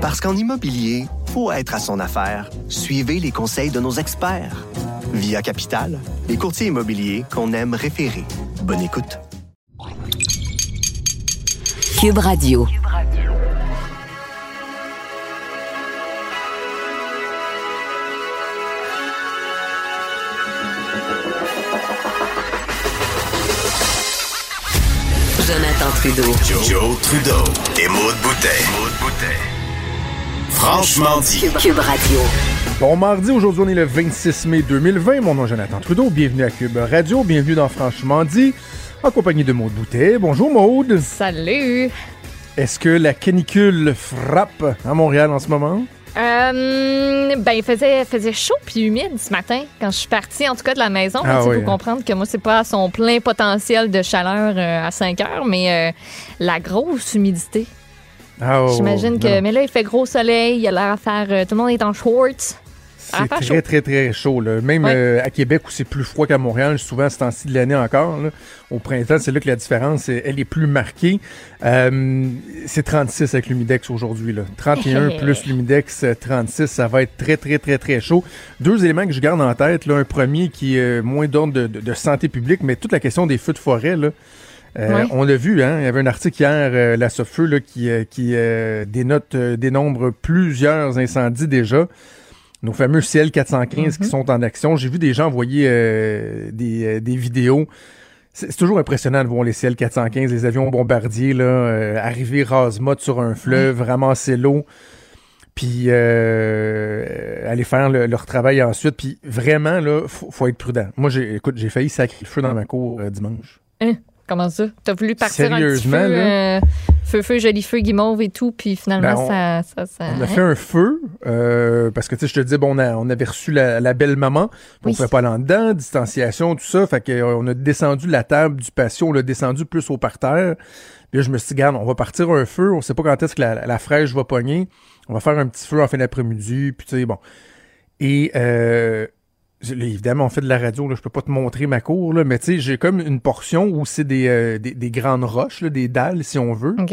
Parce qu'en immobilier, faut être à son affaire. Suivez les conseils de nos experts. Via Capital, les courtiers immobiliers qu'on aime référer. Bonne écoute. Cube Radio. Jonathan Trudeau. Joe, Trudeau et Maude Boutet. Franchement dit. Cube Radio. Bon mardi, aujourd'hui on est le 26 mai 2020. Mon nom est Jonathan Trudeau. Bienvenue à Cube Radio. Bienvenue dans Franchement dit, en compagnie de Maude Boutet. Bonjour Maude. Salut! Est-ce que la canicule frappe à Montréal en ce moment? Euh, ben, il faisait, faisait chaud puis humide ce matin quand je suis partie, en tout cas de la maison. Ah Il oui. faut comprendre que moi, c'est pas à son plein potentiel de chaleur euh, à 5 heures, mais euh, la grosse humidité. Ah, oh, J'imagine que. non. Mais là, il fait gros soleil, il a l'air à faire. euh, tout le monde est en shorts. C'est Ah, très, chaud. très, très chaud. là. Même Ouais. euh, à Québec, où c'est plus froid qu'à Montréal, souvent à ce temps-ci de l'année encore, là, au printemps, c'est là que la différence, elle est plus marquée. Euh, c'est 36 avec l'humidex aujourd'hui. là. 31 plus l'humidex, euh, 36, ça va être très, très, très, très chaud. Deux éléments que je garde en tête. Là, un premier qui est moins d'ordre de, de- de santé publique, mais toute la question des feux de forêt. Là, euh. On l'a vu, hein, il y avait un article hier, euh, la Sofeu, là, qui, euh, qui dénote, dénombre plusieurs incendies déjà. Nos fameux CL415 qui sont en action. J'ai vu des gens envoyer des, des vidéos. C'est toujours impressionnant de voir les CL415, les avions bombardiers, là, arriver rase-motte sur un fleuve, ramasser l'eau, puis aller faire le- leur travail ensuite. Puis vraiment, là, faut, faut être prudent. Moi, j'ai, écoute, j'ai failli sacrer le feu dans ma cour dimanche. Hein? Comment ça? T'as voulu partir un petit là? euh, feu, feu, joli feu, guimauve et tout, puis finalement, Ben, on- ça, ça, ça- On a fait un feu, euh, parce que tu sais, je te dis, bon, on, a- on avait reçu la, la belle maman, on Oui. ne pouvait pas aller en dedans, distanciation, tout ça, fait qu'on a descendu la table du patio, on l'a descendu plus au parterre. Puis là, je me suis dit, garde, on va partir un feu, on sait pas quand est-ce que la, la fraîche va pogner, on va faire un petit feu en fin d'après-midi, puis tu sais, bon. Et euh, évidemment, on fait de la radio, là, je peux pas te montrer ma cour, là, mais tu sais, j'ai comme une portion où c'est des, euh, des, des grandes roches, là, des dalles, si on veut OK.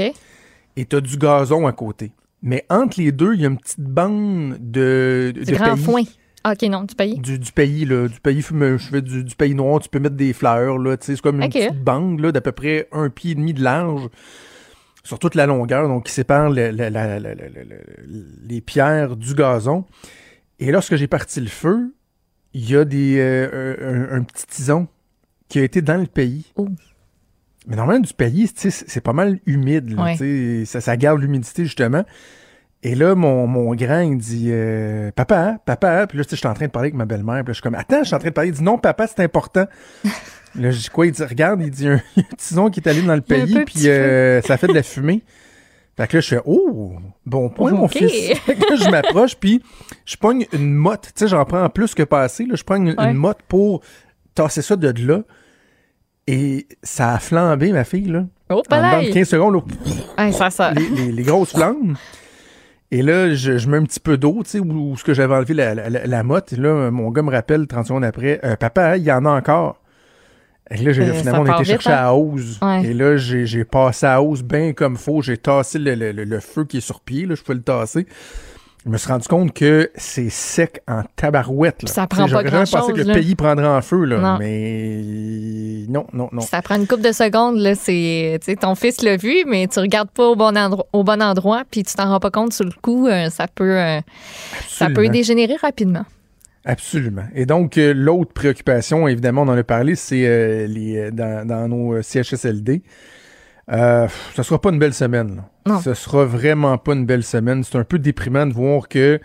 et t'as du gazon à côté. Mais entre les deux, il y a une petite bande de, de Du grand pays. foin. Ah, OK, non, du pays. Du, du pays, là. Du pays, je fais du, du pays noir, tu peux mettre des fleurs, là. Tu sais, c'est comme une petite bande, là, d'à peu près un pied et demi de large sur toute la longueur, donc qui sépare le- le- la- la- la- la- la- les pierres du gazon. Et lorsque j'ai parti le feu, il y a des, euh, un, un petit tison qui a été dans le pays. Oh. Mais normalement, du pays, c'est pas mal humide. là, Ouais. ça, ça garde l'humidité, justement. Et là, mon, mon grand, il dit euh, Papa, papa. Puis là, tu sais, je suis en train de parler avec ma belle-mère. Puis là, je suis comme Attends, je suis en train de parler. Il dit Non, papa, c'est important. là, je dis quoi Il dit Regarde, il dit un, tison qui est allé dans le pays, puis euh, ça fait de la fumée. Fait que là, je fais Oh, bon point, mon fils. Fait que là, je m'approche, puis je pogne une motte. Tu sais, j'en prends plus que pas assez. Là, je pogne une, Ouais. une motte pour tasser ça de là. Et ça a flambé, ma fille, là. Oh, En dedans de pareil. 15 secondes, là, Ouais, ça, ça. les, les- les grosses flammes. Et là, je, je mets un petit peu d'eau, tu sais, où, où ce que j'avais enlevé la, la, la- la motte. Et là, mon gars me rappelle 30 secondes après, Euh, papa, il y en a encore. Et là, Euh, finalement, on a part été vite, chercher hein? à hausse. Ouais. Et là, j'ai passé à hausse bien comme faut. J'ai tassé le, le- le- le feu qui est sur pied, là, je pouvais le tasser. Je me suis rendu compte que c'est sec en tabarouette. Là. Ça prend pas J'aurais jamais pensé que le pays prendrait en feu, là. Non. Mais non, non, non. Ça prend une couple de secondes, là. C'est, ton fils l'a vu, mais tu regardes pas au bon, endro- au bon endroit, puis tu t'en rends pas compte sur le coup. euh, ça peut, euh, ça peut dégénérer rapidement. Absolument. Et donc, euh, l'autre préoccupation, évidemment, on en a parlé, c'est euh, les, euh, dans, dans nos euh, CHSLD. Ce sera pas une belle semaine. là. Non. Ce sera vraiment pas une belle semaine. C'est un peu déprimant de voir que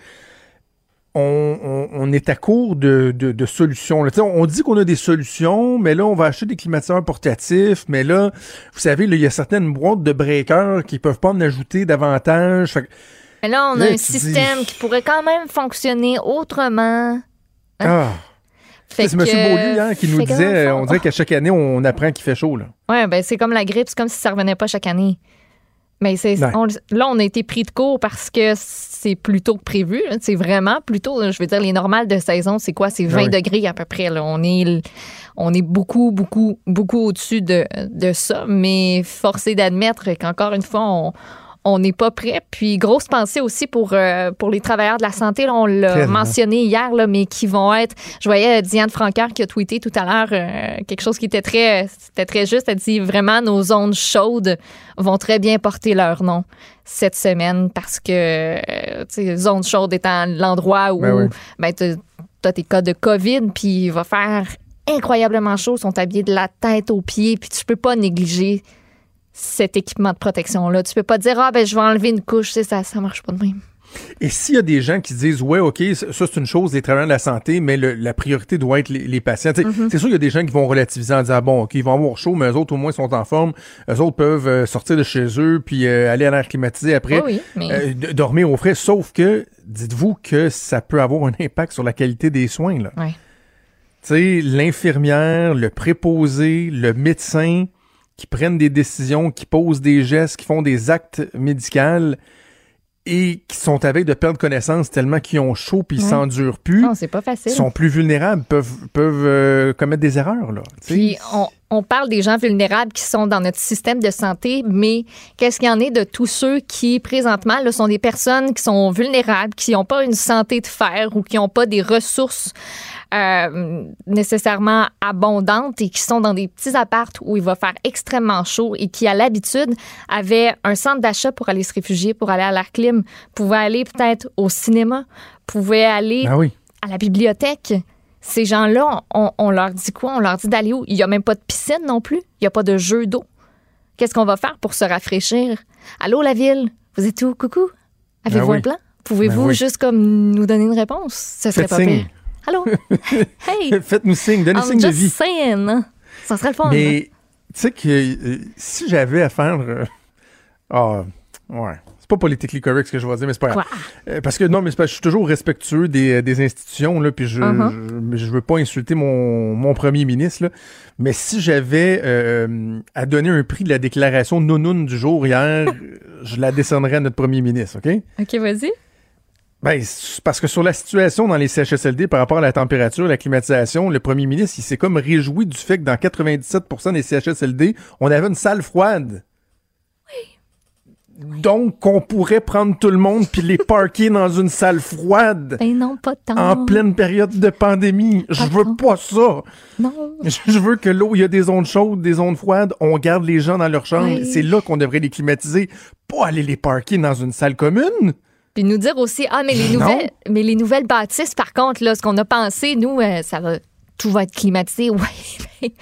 on, on- on est à court de, de- de solutions. là. On, on dit qu'on a des solutions, mais là, on va acheter des climatiseurs portatifs. Mais là, vous savez, il y a certaines boîtes de breakers qui peuvent pas en ajouter davantage. Fait Mais là, on Là, a un système dis- qui pourrait quand même fonctionner autrement. Ah, Fait c'est M. Beaulieu hein, qui nous disait, fond- on dirait qu'à chaque année, on apprend qu'il fait chaud. Là. Ouais, ben c'est comme la grippe, c'est comme si ça revenait pas chaque année. Mais c'est là, on a été pris de court parce que c'est plus tôt que prévu. C'est vraiment plus tôt. Je veux dire, les normales de saison, c'est quoi? C'est 20 Ouais. degrés à peu près. là. On est, on est beaucoup, beaucoup, beaucoup au-dessus de, de ça. Mais forcé d'admettre qu'encore une fois, on, on n'est pas prêt. Puis grosse pensée aussi pour euh, pour les travailleurs de la santé. Là, on l'a mentionné hier, là, mais qui vont être. Je voyais euh, Diane Francaire qui a tweeté tout à l'heure euh, quelque chose qui était très c'était très juste. Elle dit vraiment nos zones chaudes vont très bien porter leur nom cette semaine parce que euh, tu zone chaude étant l'endroit où Ben oui. ben, t'as t'as tes cas de COVID, puis il va faire incroyablement chaud, ils sont habillés de la tête aux pieds, puis tu peux pas négliger cet équipement de protection-là. Tu peux pas dire, ah, ben, je vais enlever une couche, ça, ça marche pas de même. Et s'il y a des gens qui disent, ouais, OK, ça, c'est une chose, les travailleurs de la santé, mais le- la priorité doit être les, les patients. Mm-hmm. C'est sûr qu'il y a des gens qui vont relativiser en disant, bon, OK, ils vont avoir chaud, mais eux autres, au moins, sont en forme. Eux autres peuvent euh, sortir de chez eux, puis euh, aller à l'air climatisé après, Oui, oui, mais- euh, dormir au frais. Sauf que, dites-vous que ça peut avoir un impact sur la qualité des soins. Là. Ouais. Tu sais, l'infirmière, le préposé, le médecin qui prennent des décisions, qui posent des gestes, qui font des actes médicaux et qui sont avec de perdre connaissance tellement qu'ils ont chaud puis ils Ouais. s'endurent plus, Non, c'est pas facile. sont plus vulnérables, peuvent, peuvent euh, commettre des erreurs. Là, Puis on, on parle des gens vulnérables qui sont dans notre système de santé, mais qu'est-ce qu'il y en est de tous ceux qui, présentement, là, sont des personnes qui sont vulnérables, qui n'ont pas une santé de fer ou qui n'ont pas des ressources euh, nécessairement abondantes et qui sont dans des petits appartes où il va faire extrêmement chaud et qui, à l'habitude, avaient un centre d'achat pour aller se réfugier, pour aller à l'air clim, pouvaient aller peut-être au cinéma, pouvaient aller oui. à la bibliothèque. Ces gens-là, on, on leur dit quoi? On leur dit d'aller où? Il n'y a même pas de piscine non plus. Il n'y a pas de jeu d'eau. Qu'est-ce qu'on va faire pour se rafraîchir? Allô, la ville? Vous êtes où? Coucou? Avez-vous Ben oui. un plan? Pouvez-vous Ben oui. juste comme nous donner une réponse? Ce serait Faites pas signe. pire. Allô? hey! Faites-nous signe, donnez I'm signe de vie. saying. Ça serait le fun. Mais tu sais que euh, si j'avais à faire. euh, Ah, ouais. C'est pas politically correct ce que je vais dire, mais c'est pas grave. Euh, parce que non, mais je suis toujours respectueux des, des institutions, là, puis je, Uh-huh. je, je veux pas insulter mon, mon premier ministre, là. Mais si j'avais à donner un prix de la déclaration nounoun du jour hier, je la décernerais à notre premier ministre, OK? OK, vas-y. Ben, parce que sur la situation dans les CHSLD par rapport à la température, la climatisation, le premier ministre, il s'est comme réjoui du fait que dans 97% des CHSLD, on avait une salle froide. Donc, on pourrait prendre tout le monde puis les parquer dans une salle froide Ben non, pas tant. en pleine période de pandémie. Je veux tant. pas ça. Non. Je je veux que l'eau, il y a des zones chaudes, des zones froides. On garde les gens dans leur chambre. Oui. C'est là qu'on devrait les climatiser. Pas aller les parquer dans une salle commune. Puis nous dire aussi, ah, mais les Non. nouvelles, mais les nouvelles bâtisses, par contre, là, ce qu'on a pensé, nous, euh, ça va, tout va être climatisé. Oui,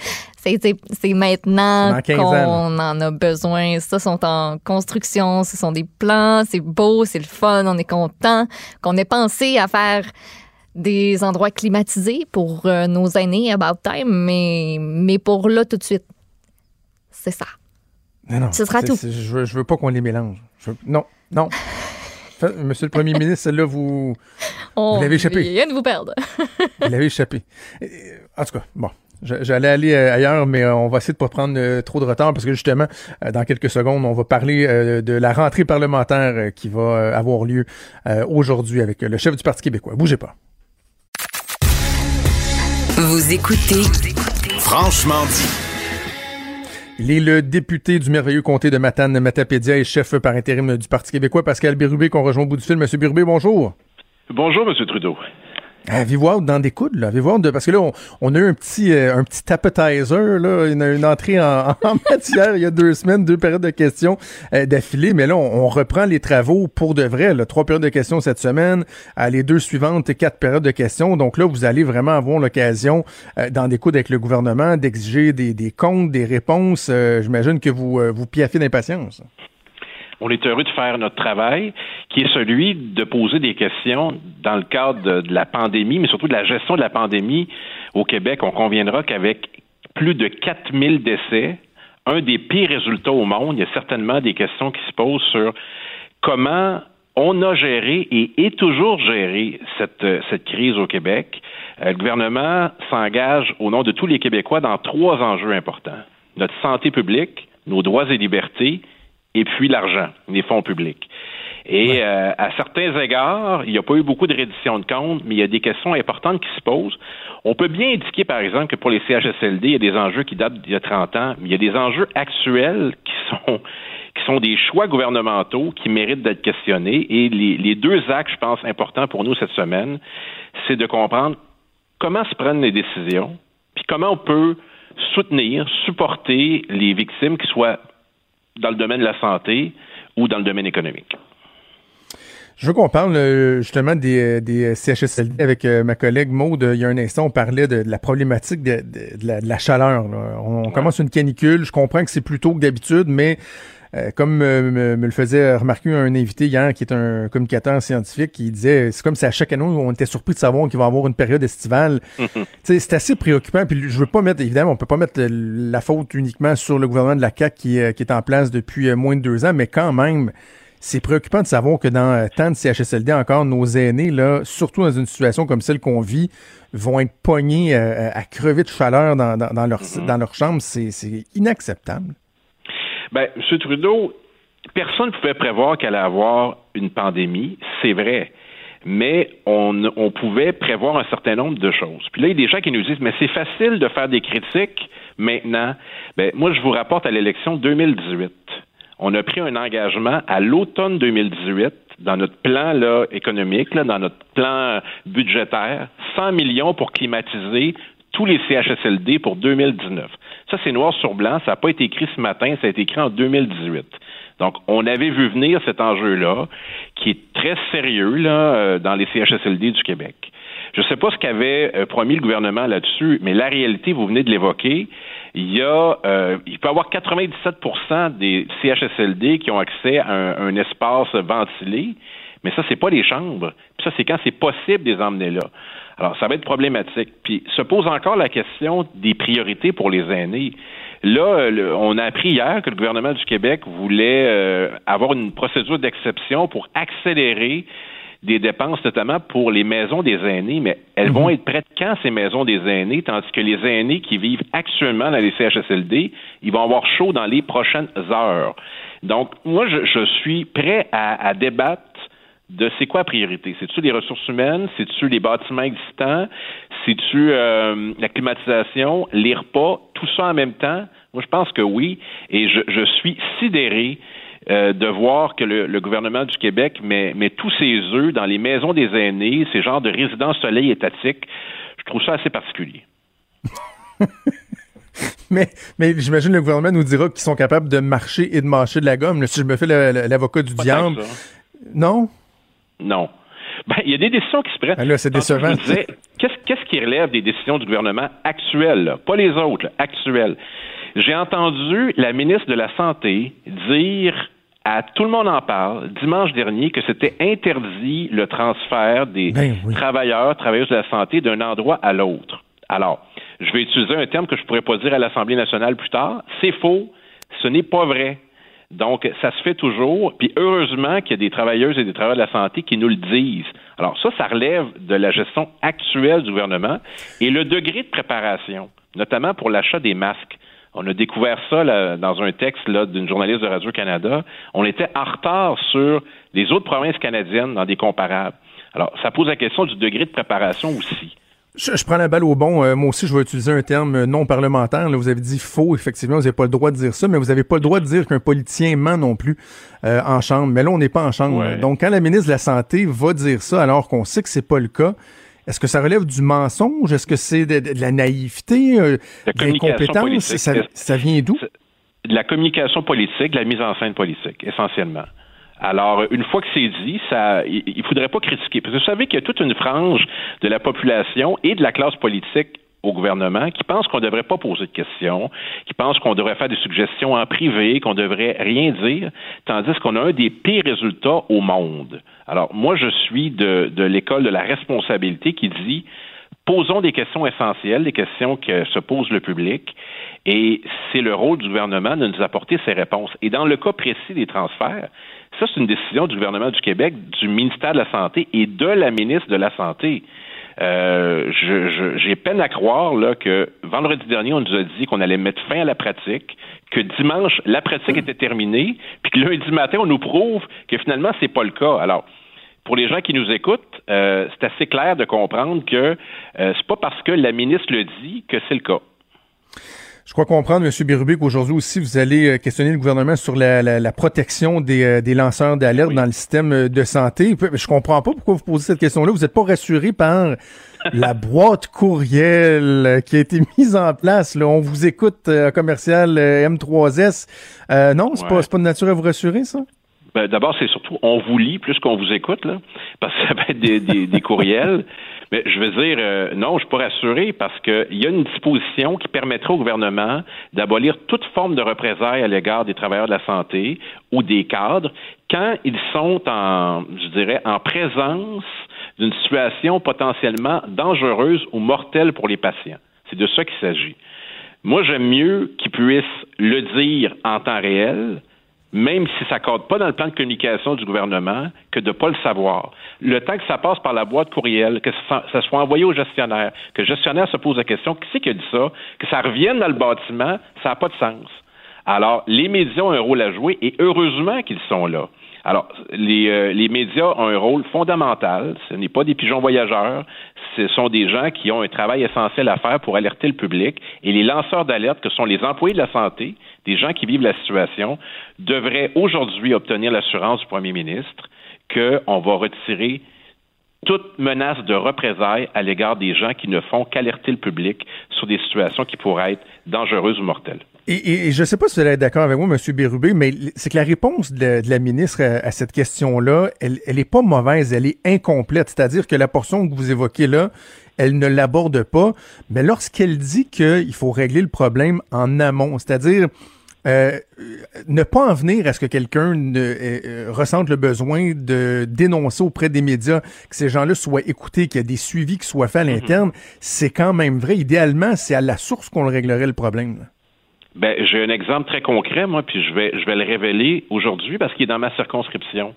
c'est, c'est, maintenant Dans 15 qu'on en a besoin. Ça sont en construction, ce sont des plans, c'est beau, c'est le fun, on est content qu'on ait pensé à faire des endroits climatisés pour euh, nos aînés about time, mais, mais pour là tout de suite, c'est ça. Non, non. Ce sera tout. Je veux, je veux pas qu'on les mélange. Je veux- non, non. Fait- Monsieur le Premier ministre, celle-là, vous, On l'avez échappé. vient de vous perdre. vous l'avez échappé. En tout cas, bon. J'allais aller euh, ailleurs, mais euh, on va essayer de pas prendre euh, trop de retard parce que justement, dans quelques secondes, on va parler de la rentrée parlementaire qui va avoir lieu aujourd'hui avec le chef du Parti québécois. Bougez pas. Vous écoutez Franchement dit. Il est le député du merveilleux comté de Matane, Matapédia et chef par intérim du Parti québécois, Pascal Bérubé, qu'on rejoint au bout du fil. Monsieur Bérubé, bonjour. Bonjour, M. Trudeau. Avez-vous hâte dans des coudes, là? Hâte de... Parce que là, on, on a eu un petit, euh, un petit appetizer, là, une, une entrée en, en matière il y a deux semaines, deux périodes de questions euh, d'affilée, mais là, on, on reprend les travaux pour de vrai, là. Trois périodes de questions cette semaine, à les deux suivantes, quatre périodes de questions. Donc là, vous allez vraiment avoir l'occasion, euh, dans des coudes avec le gouvernement, d'exiger des, des comptes, des réponses. Euh, J'imagine que vous, euh, vous piaffez d'impatience. On est heureux de faire notre travail, qui est celui de poser des questions dans le cadre de, la pandémie, mais surtout de la gestion de la pandémie au Québec. On conviendra qu'avec plus de 4000 décès, un des pires résultats au monde, il y a certainement des questions qui se posent sur comment on a géré et est toujours géré cette, euh, crise au Québec. Euh, le gouvernement s'engage au nom de tous les Québécois dans trois enjeux importants. Notre santé publique, nos droits et libertés, et puis l'argent, les fonds publics. Et euh, à certains égards, il n'y a pas eu beaucoup de reddition de comptes, mais il y a des questions importantes qui se posent. On peut bien indiquer, par exemple, que pour les CHSLD, il y a des enjeux qui datent d'il y a 30 ans, mais il y a des enjeux actuels qui sont qui sont des choix gouvernementaux qui méritent d'être questionnés. Et les, les deux axes, je pense, importants pour nous cette semaine, c'est de comprendre comment se prennent les décisions, puis comment on peut soutenir, supporter les victimes, qui soient dans le domaine de la santé ou dans le domaine économique. Je veux qu'on parle euh, justement des, euh, des CHSLD avec euh, ma collègue Maude. Il y a un instant, on parlait de, la problématique de, la, chaleur. On, commence une canicule. Je comprends que c'est plus tôt que d'habitude, mais comme me, le faisait remarquer un invité hier qui est un communicateur scientifique, qui disait c'est comme si à chaque année on était surpris de savoir qu'il va y avoir une période estivale. c'est assez préoccupant. Puis je veux pas mettre, évidemment, on peut pas mettre la faute uniquement sur le gouvernement de la CAC qui, qui est en place depuis moins de deux ans, mais quand même c'est préoccupant de savoir que dans euh, tant de CHSLD encore, nos aînés, là, surtout dans une situation comme celle qu'on vit, vont être pognés euh, à crever de chaleur dans, leur, mm-hmm. dans leur chambre. C'est inacceptable. Ben, M. Trudeau, personne ne pouvait prévoir qu'elle allait avoir une pandémie, c'est vrai. Mais on, on pouvait prévoir un certain nombre de choses. Puis là, il y a des gens qui nous disent, mais c'est facile de faire des critiques maintenant. Ben, moi, je vous rapporte à l'élection 2018 on a pris un engagement à l'automne 2018 dans notre plan là, économique, là, dans notre plan budgétaire, 100 millions pour climatiser tous les CHSLD pour 2019. Ça, c'est noir sur blanc. Ça n'a pas été écrit ce matin, ça a été écrit en 2018. Donc, on avait vu venir cet enjeu-là, qui est très sérieux là, euh, dans les CHSLD du Québec. Je ne sais pas ce qu'avait euh, promis le gouvernement là-dessus, mais la réalité, vous venez de l'évoquer, il y a, euh, il peut y avoir 97% des CHSLD qui ont accès à un, espace ventilé, mais ça, c'est pas les chambres. Puis ça, c'est quand c'est possible de les emmener là. Alors, ça va être problématique. Puis se pose encore la question des priorités pour les aînés. Là, on a appris hier que le gouvernement du Québec voulait euh, avoir une procédure d'exception pour accélérer des dépenses, notamment pour les maisons des aînés, mais elles vont mhm. être prêtes quand ces maisons des aînés, tandis que les aînés qui vivent actuellement dans les CHSLD, ils vont avoir chaud dans les prochaines heures. Donc, moi, je, suis prêt à, débattre de c'est quoi la priorité? C'est-tu les ressources humaines? C'est-tu les bâtiments existants? C'est-tu euh, la climatisation, les repas, tout ça en même temps? Moi, je pense que oui. Et je, je suis sidéré euh, de voir que le, gouvernement du Québec met, tous ses œufs dans les maisons des aînés, ces genres de résidences soleil étatiques. Je trouve ça assez particulier. mais, mais j'imagine le gouvernement nous dira qu'ils sont capables de marcher et de mâcher de la gomme. si je me fais l'avocat du diable. Non? Non. Ben, il y a des décisions qui se prennent. Ben c'est décevant. Qu'est-ce qui relève des décisions du gouvernement actuelles, pas les autres, actuelles? J'ai entendu la ministre de la Santé dire à tout le monde en parle dimanche dernier que c'était interdit le transfert des ben travailleurs, travailleuses de la santé d'un endroit à l'autre. Alors, je vais utiliser un terme que je pourrais pas dire à l'Assemblée nationale plus tard. C'est faux. Ce n'est pas vrai. Donc, ça se fait toujours. Puis heureusement qu'il y a des travailleuses et des travailleurs de la santé qui nous le disent. Alors, ça, ça relève de la gestion actuelle du gouvernement et le degré de préparation, notamment pour l'achat des masques. On a découvert ça dans un texte d'une journaliste de Radio-Canada. On était en retard sur les autres provinces canadiennes dans des comparables. Alors, ça pose la question du degré de préparation aussi. Je, prends la balle au bon. Euh, moi aussi, je vais utiliser un terme non parlementaire. vous avez dit faux, effectivement, vous n'avez pas le droit de dire ça, mais vous n'avez pas le droit de dire qu'un politicien ment non plus euh, en chambre. Mais là, on n'est pas en chambre. Donc, quand la ministre de la Santé va dire ça, alors qu'on sait que c'est pas le cas, est-ce que ça relève du mensonge? Est-ce que c'est de, la naïveté, euh, de l'incompétence? Ça, ça, vient d'où? De la communication politique, de la mise en scène politique, essentiellement. Alors, une fois que c'est dit, ça, il ne faudrait pas critiquer. Parce que vous savez qu'il y a toute une frange de la population et de la classe politique au gouvernement qui pense qu'on ne devrait pas poser de questions, qui pense qu'on devrait faire des suggestions en privé, qu'on ne devrait rien dire, tandis qu'on a un des pires résultats au monde. Alors, moi, je suis de, de l'école de la responsabilité qui dit posons des questions essentielles, des questions que se pose le public, et c'est le rôle du gouvernement de nous apporter ces réponses. Et dans le cas précis des transferts, ça, c'est une décision du gouvernement du Québec, du ministère de la Santé et de la ministre de la Santé. Euh, j'ai peine à croire là, que vendredi dernier, on nous a dit qu'on allait mettre fin à la pratique, que dimanche, la pratique était terminée, puis que lundi matin, on nous prouve que finalement, c'est pas le cas. Alors, pour les gens qui nous écoutent, euh, c'est assez clair de comprendre que euh, c'est pas parce que la ministre le dit que c'est le cas. Je crois comprendre, M. Bérubé, qu'aujourd'hui aussi, vous allez questionner le gouvernement sur la, protection des, lanceurs d'alerte dans le système de santé. Je comprends pas pourquoi vous posez cette question-là. Vous n'êtes pas rassuré par la boîte courriel qui a été mise en place. Là. On vous écoute, commercial M3S. non, c'est pas, pas de nature à vous rassurer, ça? Ben, D'abord, c'est surtout on vous lit plus qu'on vous écoute, là, parce que ça va être des, des, courriels. Mais je veux dire, euh, non, je peux rassurer parce qu'il y a une disposition qui permettra au gouvernement d'abolir toute forme de représailles à l'égard des travailleurs de la santé ou des cadres quand ils sont en, je dirais, en présence d'une situation potentiellement dangereuse ou mortelle pour les patients. C'est de ça qu'il s'agit. Moi, j'aime mieux qu'ils puissent le dire en temps réel même si ça ne compte pas dans le plan de communication du gouvernement, que de ne pas le savoir. Le temps que ça passe par la boîte courriel, que ça, soit envoyé au gestionnaire, que le gestionnaire se pose la question, qui c'est qui a dit ça, que ça revienne dans le bâtiment, ça n'a pas de sens. Alors, les médias ont un rôle à jouer et heureusement qu'ils sont là. Alors, les, euh, les, médias ont un rôle fondamental. Ce n'est pas des pigeons voyageurs. Ce sont des gens qui ont un travail essentiel à faire pour alerter le public. Et les lanceurs d'alerte, que sont les employés de la santé, des gens qui vivent la situation, devraient aujourd'hui obtenir l'assurance du premier ministre qu'on va retirer toute menace de représailles à l'égard des gens qui ne font qu'alerter le public sur des situations qui pourraient être dangereuses ou mortelles. Et, je ne sais pas si vous allez être d'accord avec moi, M. Bérubé, mais c'est que la réponse de, la ministre à, cette question-là, elle, elle est pas mauvaise, elle est incomplète. C'est-à-dire que la portion que vous évoquez là, elle ne l'aborde pas. Mais lorsqu'elle dit qu'il faut régler le problème en amont, c'est-à-dire euh, ne pas en venir à ce que quelqu'un euh, ressente le besoin de dénoncer auprès des médias, que ces gens-là soient écoutés, qu'il y ait des suivis qui soient faits à mhm. l'interne, c'est quand même vrai. Idéalement, c'est à la source qu'on réglerait le problème. Ben, j'ai un exemple très concret, moi, puis je vais, je vais le révéler aujourd'hui parce qu'il est dans ma circonscription.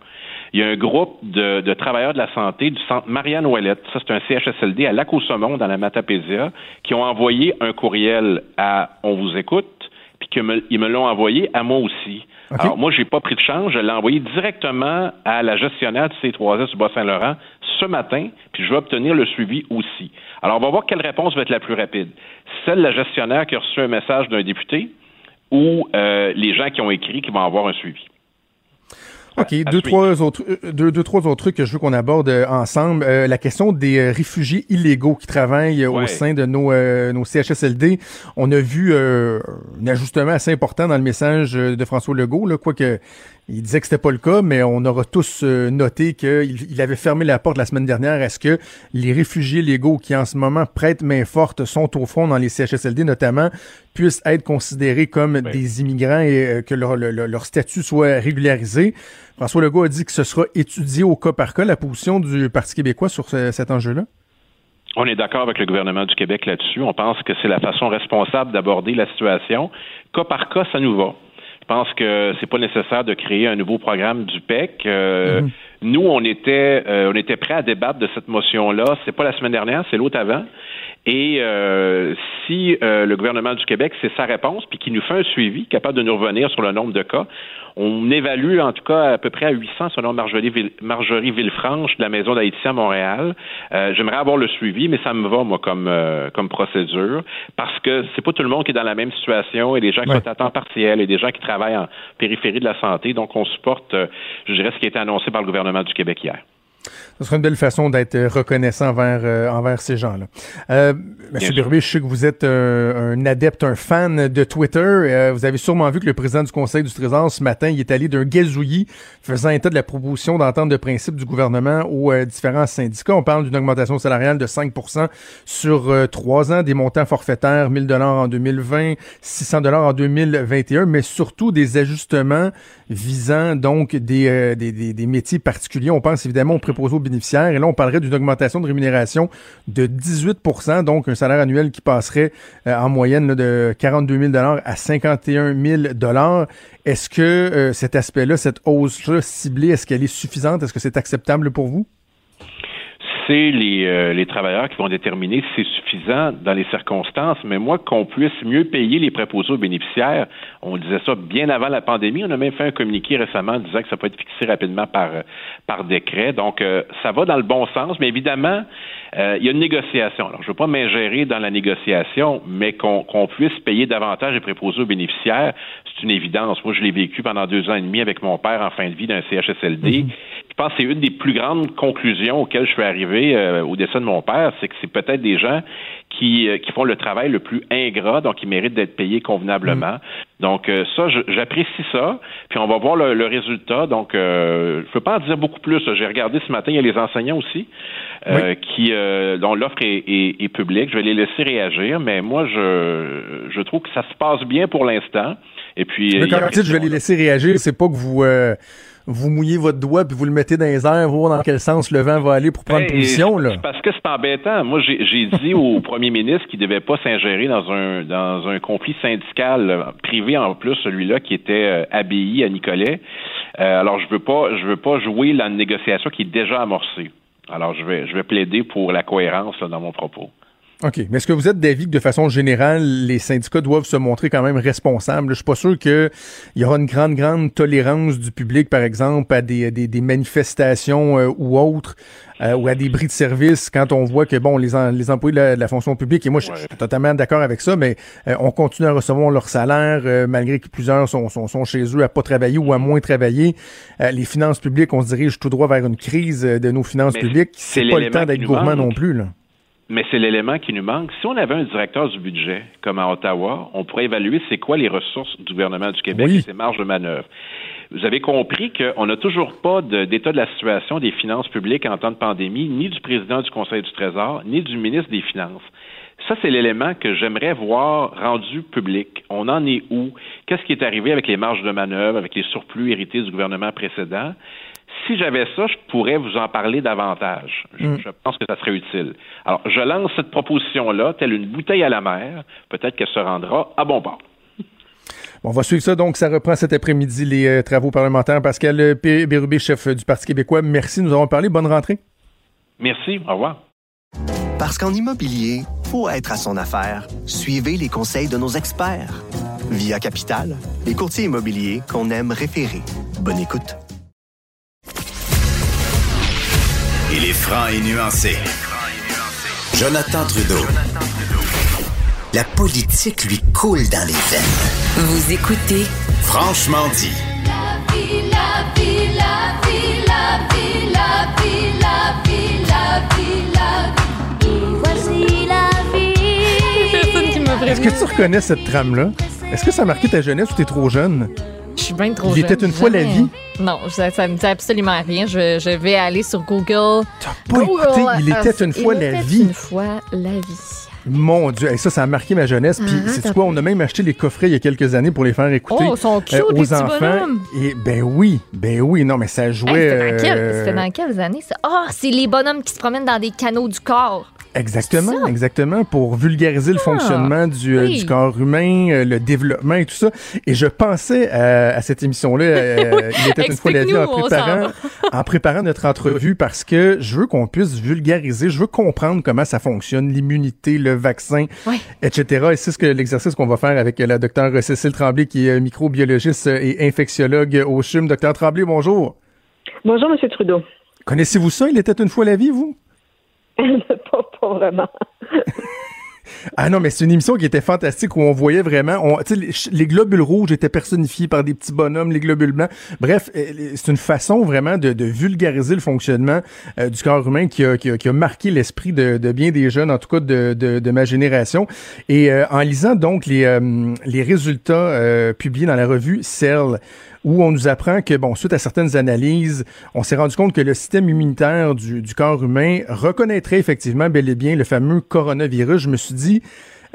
Il y a un groupe de, travailleurs de la santé du centre Marianne Ouellette, ça c'est un CHSLD à lac saumon dans la Matapésia, qui ont envoyé un courriel à On vous écoute, puis qu'ils me l'ont envoyé à moi aussi. Alors, moi, j'ai pas pris de change. Je l'ai envoyé directement à la gestionnaire du C3S du Bas-Saint-Laurent ce matin, puis je vais obtenir le suivi aussi. Alors, on va voir quelle réponse va être la plus rapide. Celle de la gestionnaire qui a reçu un message d'un député ou euh, les gens qui ont écrit qui vont avoir un suivi. OK, deux, trois autres, euh, deux, deux, trois autres trucs que je veux qu'on aborde euh, ensemble. Euh, la question des réfugiés illégaux qui travaillent au sein de nos, nos CHSLD. On a vu un ajustement assez important dans le message de François Legault, là, quoique il disait que c'était pas le cas, mais on aura tous euh, noté qu'il il avait fermé la porte la semaine dernière à ce que les réfugiés légaux qui en ce moment prêtent main forte sont au fond dans les CHSLD notamment puissent être considérés comme des immigrants et euh, que leur, leur, statut soit régularisé. François Legault a dit que ce sera étudié au cas par cas la position du Parti québécois sur cet enjeu-là. On est d'accord avec le gouvernement du Québec là-dessus. On pense que c'est la façon responsable d'aborder la situation. Cas par cas, ça nous va. Je pense que c'est pas nécessaire de créer un nouveau programme du PEC. Euh, mhm. Nous, on était, euh, on était prêts à débattre de cette motion-là. C'est pas la semaine dernière, c'est l'autre avant. Et euh, si le gouvernement du Québec, c'est sa réponse, puis qu'il nous fait un suivi, capable de nous revenir sur le nombre de cas, on évalue en tout cas à peu près à 800 selon Marjorie, Marjorie Villefranche de la Maison d'Haïti à Montréal. Euh, j'aimerais avoir le suivi, mais ça me va, moi, comme, euh, comme procédure, parce que c'est pas tout le monde qui est dans la même situation et des gens qui sont à temps partiel et des gens qui travaillent en périphérie de la santé. Donc, on supporte, euh, je dirais, ce qui a été annoncé par le gouvernement du Québec hier. Ce serait une belle façon d'être reconnaissant envers, euh, envers ces gens-là. Euh, Monsieur Burby, je sais que vous êtes un adepte, un fan de Twitter. Euh, vous avez sûrement vu que le président du Conseil du Trésor ce matin, il est allé d'un gazouillis faisant état de la proposition d'entente de principe du gouvernement aux différents syndicats. On parle d'une augmentation salariale de 5% sur trois ans, des montants forfaitaires 1000 dollars en 2020, 600 dollars en 2021, mais surtout des ajustements visant donc des, des, des, des métiers particuliers. On pense évidemment aux bénéficiaires. Et là, on parlerait d'une augmentation de rémunération de 18% donc un salaire annuel qui passerait euh, en moyenne de 42 000 à 51 000 Est-ce que euh, cet aspect-là, cette hausse-là ciblée, est-ce qu'elle est suffisante? Est-ce que c'est acceptable pour vous? C'est les, euh, les travailleurs qui vont déterminer si c'est suffisant dans les circonstances, mais moi, qu'on puisse mieux payer les préposés aux bénéficiaires, on disait ça bien avant la pandémie. On a même fait un communiqué récemment disant que ça peut être fixé rapidement par, par décret. Donc, ça va dans le bon sens, mais évidemment, il y a une négociation. Alors, je ne veux pas m'ingérer dans la négociation, mais qu'on puisse payer davantage les préposés aux bénéficiaires, c'est une évidence. Moi, je l'ai vécu pendant deux ans et demi avec mon père en fin de vie d'un CHSLD. Mhm. Je pense que c'est une des plus grandes conclusions auxquelles je suis arrivé euh, au décès de mon père, c'est que c'est peut-être des gens qui, euh, qui font le travail le plus ingrat, donc ils méritent d'être payés convenablement. Mhm. Donc euh, ça, j'apprécie ça. Puis on va voir le, résultat. Donc je ne peux pas en dire beaucoup plus. J'ai regardé ce matin, il y a les enseignants aussi qui dont l'offre est, est, publique. Je vais les laisser réagir, mais moi je je trouve que ça se passe bien pour l'instant. Et puis. quand vous dites je vais les laisser réagir, c'est pas que vous euh, vous mouillez votre doigt puis vous le mettez dans les airs, voir dans quel sens le vent va aller pour prendre position là? Parce que c'est embêtant. Moi, j'ai dit au premier ministre qu'il devait pas s'ingérer dans un dans un conflit syndical euh, privé en plus, celui-là qui était euh, à Nicolet. Euh, alors je veux pas je veux pas jouer la négociation qui est déjà amorcée. Alors je vais je vais plaider pour la cohérence dans mon propos. OK. Mais est-ce que vous êtes d'avis que de façon générale, les syndicats doivent se montrer quand même responsables? Je suis pas sûr qu'il y aura une grande, grande tolérance du public, par exemple, à des, des, manifestations euh, ou autres, euh, ou à des bris de service quand on voit que, bon, les, les employés de la, fonction publique, et moi, je, suis totalement d'accord avec ça, mais euh, on continue à recevoir leur salaire, malgré que plusieurs sont, sont, sont, chez eux à pas travailler ou à moins travailler. les finances publiques, on se dirige tout droit vers une crise de nos finances publiques. C'est pas le temps d'être gourmand non plus, là. Mais c'est l'élément qui nous manque. Si on avait un directeur du budget, comme à Ottawa, on pourrait évaluer c'est quoi les ressources du gouvernement du Québec et ses marges de manœuvre. Vous avez compris qu'on n'a toujours pas d'état de, la situation des finances publiques en temps de pandémie, ni du président du Conseil du Trésor, ni du ministre des Finances. Ça, c'est l'élément que j'aimerais voir rendu public. On en est où? Qu'est-ce qui est arrivé avec les marges de manœuvre, avec les surplus hérités du gouvernement précédent? Si j'avais ça, je pourrais vous en parler davantage. Mm. Je, pense que ça serait utile. Alors, je lance cette proposition-là, telle une bouteille à la mer. Peut-être qu'elle se rendra à bon port. on va suivre ça. Donc, ça reprend cet après-midi les euh, travaux parlementaires. Pascal Bérubé, chef du Parti québécois, merci. Nous avons parlé. Bonne rentrée. Merci. Au revoir. Parce qu'en immobilier, pour être à son affaire, suivez les conseils de nos experts. Via Capital, les courtiers immobiliers qu'on aime référer. Bonne écoute. Il est franc et nuancé. Jonathan Trudeau. La politique lui coule dans les veines. Vous écoutez Franchement dit. La vie, la vie, la vie, la vie, la vie, la vie, la vie, la vie. Voici la vie. Est-ce que tu reconnais cette trame-là? Est-ce que ça a marqué ta jeunesse ou t'es trop jeune? Je suis bien trop Il était une fois la vie. Non, ça, ça me dit absolument rien. Je, je vais aller sur Google. T'as pas écouté Il était une fois la vie. Une fois la vie. Mon Dieu, ça, ça a marqué ma jeunesse. Puis, ah, c'est quoi? On a même acheté les coffrets il y a quelques années pour les faire écouter oh, sont cute, euh, aux enfants. Et ben oui, ben oui, non, mais ça jouait. C'était dans, dans, quelles années ça? Ah, oh, c'est les bonhommes qui se promènent dans des canaux du corps. Exactement, exactement, pour vulgariser le ah, fonctionnement du, euh, du, corps humain, euh, le développement et tout ça. Et je pensais à cette émission-là, euh, il était une fois la vie en préparant, en préparant notre entrevue parce que je veux qu'on puisse vulgariser, je veux comprendre comment ça fonctionne, l'immunité, le vaccin, etc. Et c'est ce que l'exercice qu'on va faire avec la docteure Cécile Tremblay, qui est microbiologiste et infectiologue au CHUM. Docteur Tremblay, bonjour. Bonjour, Monsieur Trudeau. Connaissez-vous ça? Il était une fois la vie, vous? Pas, pas vraiment. Ah non, mais c'est une émission qui était fantastique où on voyait vraiment, les, les globules rouges étaient personnifiés par des petits bonhommes, les globules blancs. Bref, euh, c'est une façon vraiment de, vulgariser le fonctionnement euh, du corps humain qui a, qui a, qui a marqué l'esprit de, bien des jeunes, en tout cas de, de, ma génération. Et euh, en lisant donc les, les résultats publiés dans la revue Cell, où on nous apprend que, bon, suite à certaines analyses, on s'est rendu compte que le système immunitaire du, du, corps humain reconnaîtrait effectivement bel et bien le fameux coronavirus. Je me suis dit,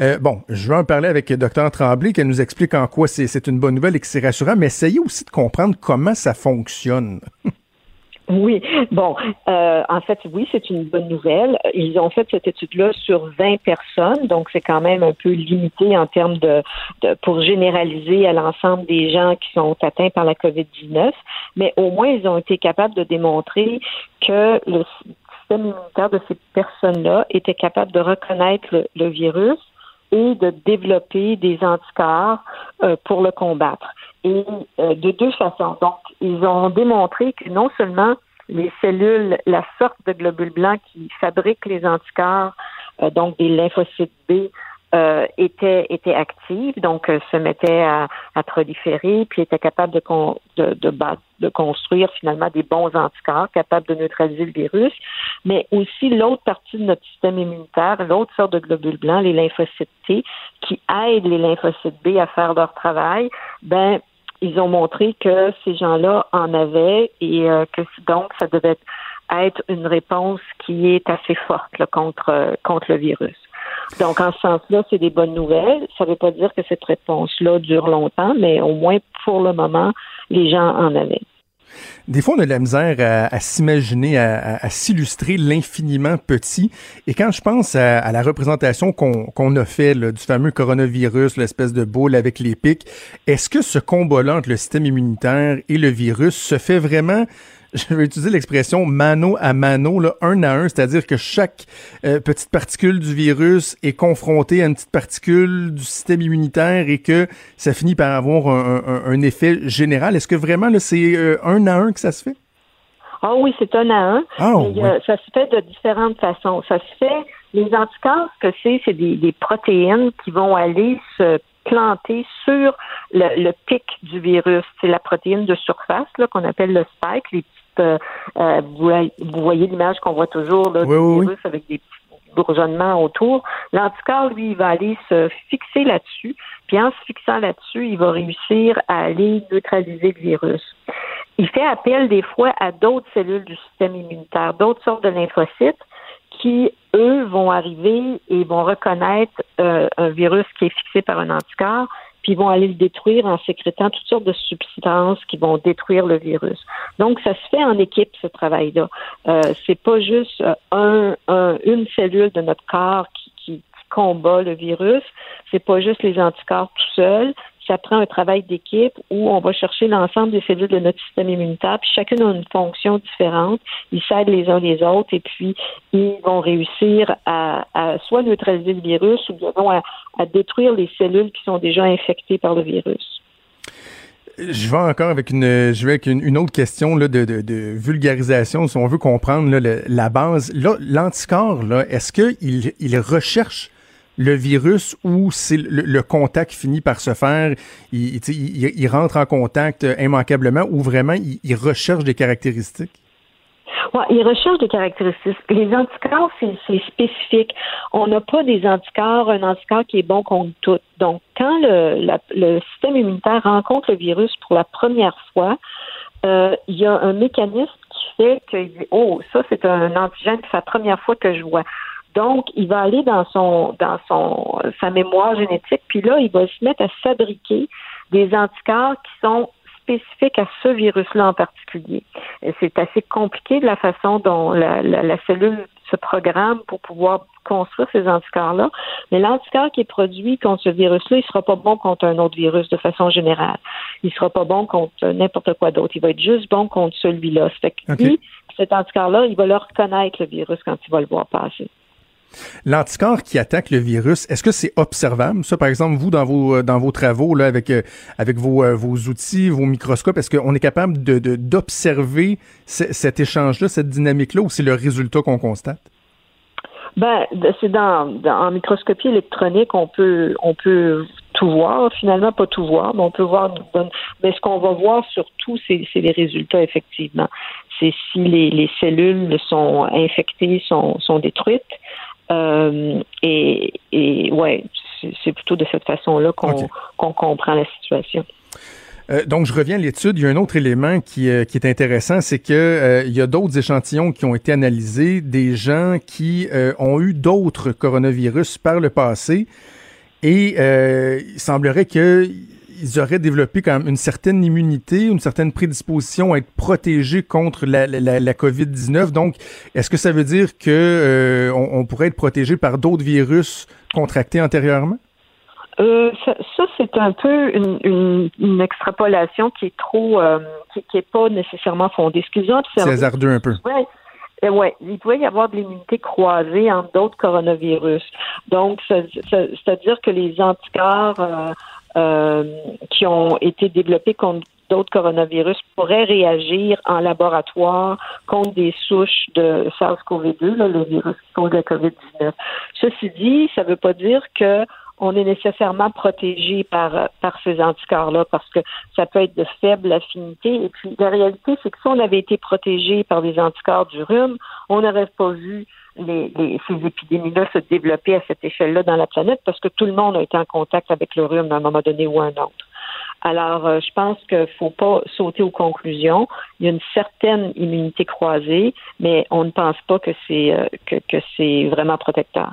euh, bon, je vais en parler avec le docteur Tremblay, qu'elle nous explique en quoi c'est une bonne nouvelle et que c'est rassurant, mais essayez aussi de comprendre comment ça fonctionne. Oui, bon, euh, en fait, oui, c'est une bonne nouvelle. Ils ont fait cette étude-là sur 20 personnes, donc c'est quand même un peu limité en termes de, de pour généraliser à l'ensemble des gens qui sont atteints par la COVID-19, mais au moins ils ont été capables de démontrer que le système immunitaire de ces personnes-là était capable de reconnaître le, virus et de développer des anticorps euh, pour le combattre. Et euh, de deux façons. Donc, ils ont démontré que non seulement les cellules, la sorte de globules blancs qui fabriquent les anticorps, euh, donc des lymphocytes B, euh, était, était active, donc euh, se mettait à, à, proliférer, puis était capable de, de, de, de, construire finalement des bons anticorps capables de neutraliser le virus, mais aussi l'autre partie de notre système immunitaire, l'autre sorte de globules blancs, les lymphocytes T, qui aident les lymphocytes B à faire leur travail, ben ils ont montré que ces gens-là en avaient et euh, que donc ça devait être une réponse qui est assez forte contre, contre le virus. Donc, en ce sens-là, c'est des bonnes nouvelles. Ça ne veut pas dire que cette réponse-là dure longtemps, mais au moins pour le moment, les gens en avaient. Des fois, on a de la misère à, s'imaginer, à, s'illustrer l'infiniment petit. Et quand je pense à, la représentation qu'on a fait du fameux coronavirus, l'espèce de boule avec les pics, est-ce que ce combat-là entre le système immunitaire et le virus se fait vraiment je vais utiliser l'expression mano à mano, là, un à un, c'est-à-dire que chaque euh, petite particule du virus est confrontée à une petite particule du système immunitaire et que ça finit par avoir un, effet général. Est-ce que vraiment c'est euh, un à un que ça se fait? Ah oui, c'est un à un. Ah, ça se fait de différentes façons. Ça se fait, les anticorps, ce que c'est, c'est des, protéines qui vont aller se planter sur le, pic du virus. C'est la protéine de surface qu'on appelle le spike, les euh, euh, vous, voyez l'image qu'on voit toujours là, du virus avec des petits bourgeonnements autour. L'anticorps, lui, il va aller se fixer là-dessus, puis en se fixant là-dessus, il va réussir à aller neutraliser le virus. Il fait appel des fois à d'autres cellules du système immunitaire, d'autres sortes de lymphocytes qui, eux, vont arriver et vont reconnaître euh, un virus qui est fixé par un anticorps puis ils vont aller le détruire en sécrétant toutes sortes de substances qui vont détruire le virus. Donc, ça se fait en équipe, ce travail-là. Euh, c'est pas juste euh, un, une cellule de notre corps qui, qui, combat le virus. C'est pas juste les anticorps tout seuls ça prend un travail d'équipe où on va chercher l'ensemble des cellules de notre système immunitaire, puis chacune a une fonction différente. Ils s'aident les uns les autres et puis ils vont réussir à, soit neutraliser le virus ou bien à, détruire les cellules qui sont déjà infectées par le virus. Je vais encore avec une, je vais avec une, autre question là, de, vulgarisation, si on veut comprendre la base. L'anticorps, est-ce qu'il il recherche le virus ou c'est le, contact finit par se faire, il, rentre en contact euh, immanquablement ou vraiment il, recherche des caractéristiques? Ouais, il recherche des caractéristiques. Les anticorps, c'est spécifique. On n'a pas des anticorps, un anticorps qui est bon contre tout. Donc, quand le, système immunitaire rencontre le virus pour la première fois, euh, il y a un mécanisme qui fait que, oh, ça, c'est un antigène, c'est la première fois que je vois. Donc, il va aller dans son dans son sa mémoire génétique, puis là, il va se mettre à fabriquer des anticorps qui sont spécifiques à ce virus-là en particulier. C'est assez compliqué de la façon dont la, la, cellule se programme pour pouvoir construire ces anticorps-là. Mais l'anticorps qui est produit contre ce virus-là, il sera pas bon contre un autre virus de façon générale. Il sera pas bon contre n'importe quoi d'autre. Il va être juste bon contre celui-là. Fait que lui, cet anticorps-là, il va le reconnaître, le virus, quand il va le voir passer. L'anticorps qui attaque le virus, est-ce que c'est observable? Ça, par exemple, vous, dans vos, euh, dans vos travaux, là, avec, euh, avec vos, euh, vos outils, vos microscopes, est-ce qu'on est capable de, d'observer cet échange-là, cette dynamique-là, ou c'est le résultat qu'on constate? Ben, c'est dans, en microscopie électronique, on peut, on peut tout voir, finalement pas tout voir, mais on peut voir. Mais ce qu'on va voir surtout, c'est, les résultats effectivement. C'est si les, les cellules sont infectées, sont, sont détruites. Euh, et, et ouais, c'est plutôt de cette façon-là qu'on comprend la situation. Euh, donc, je reviens à l'étude. Il y a un autre élément qui, euh, qui est intéressant, c'est que il y a d'autres échantillons qui ont été analysés, des gens qui ont eu d'autres coronavirus par le passé, et il semblerait que ils auraient développé quand même une certaine immunité, une certaine prédisposition à être protégés contre la, la, la COVID-19. Donc, est-ce que ça veut dire que euh, on, pourrait être protégé par d'autres virus contractés antérieurement? Euh, ça, c'est un peu une, une, extrapolation qui est trop, euh, qui, qui est pas nécessairement fondée. Ce qu'ils ont C'est hasardeux un peu. Ouais, euh, ouais, il pouvait y avoir de l'immunité croisée entre d'autres coronavirus. Donc, c'est-à-dire que les anticorps euh, euh, qui ont été développés contre d'autres coronavirus pourraient réagir en laboratoire contre des souches de SARS-CoV-2, le virus cause la COVID-19. Ceci dit, ça ne veut pas dire que on est nécessairement protégé par, par ces anticorps-là parce que ça peut être de faible affinité. Et puis, la réalité, c'est que si on avait été protégé par des anticorps du rhume, on n'aurait pas vu les, ces épidémies-là se développer à cette échelle-là dans la planète parce que tout le monde a été en contact avec le rhume à un moment donné ou à un autre. Alors, euh, je pense qu'il ne faut pas sauter aux conclusions. Il y a une certaine immunité croisée, mais on ne pense pas que c'est euh, que, c'est vraiment protecteur.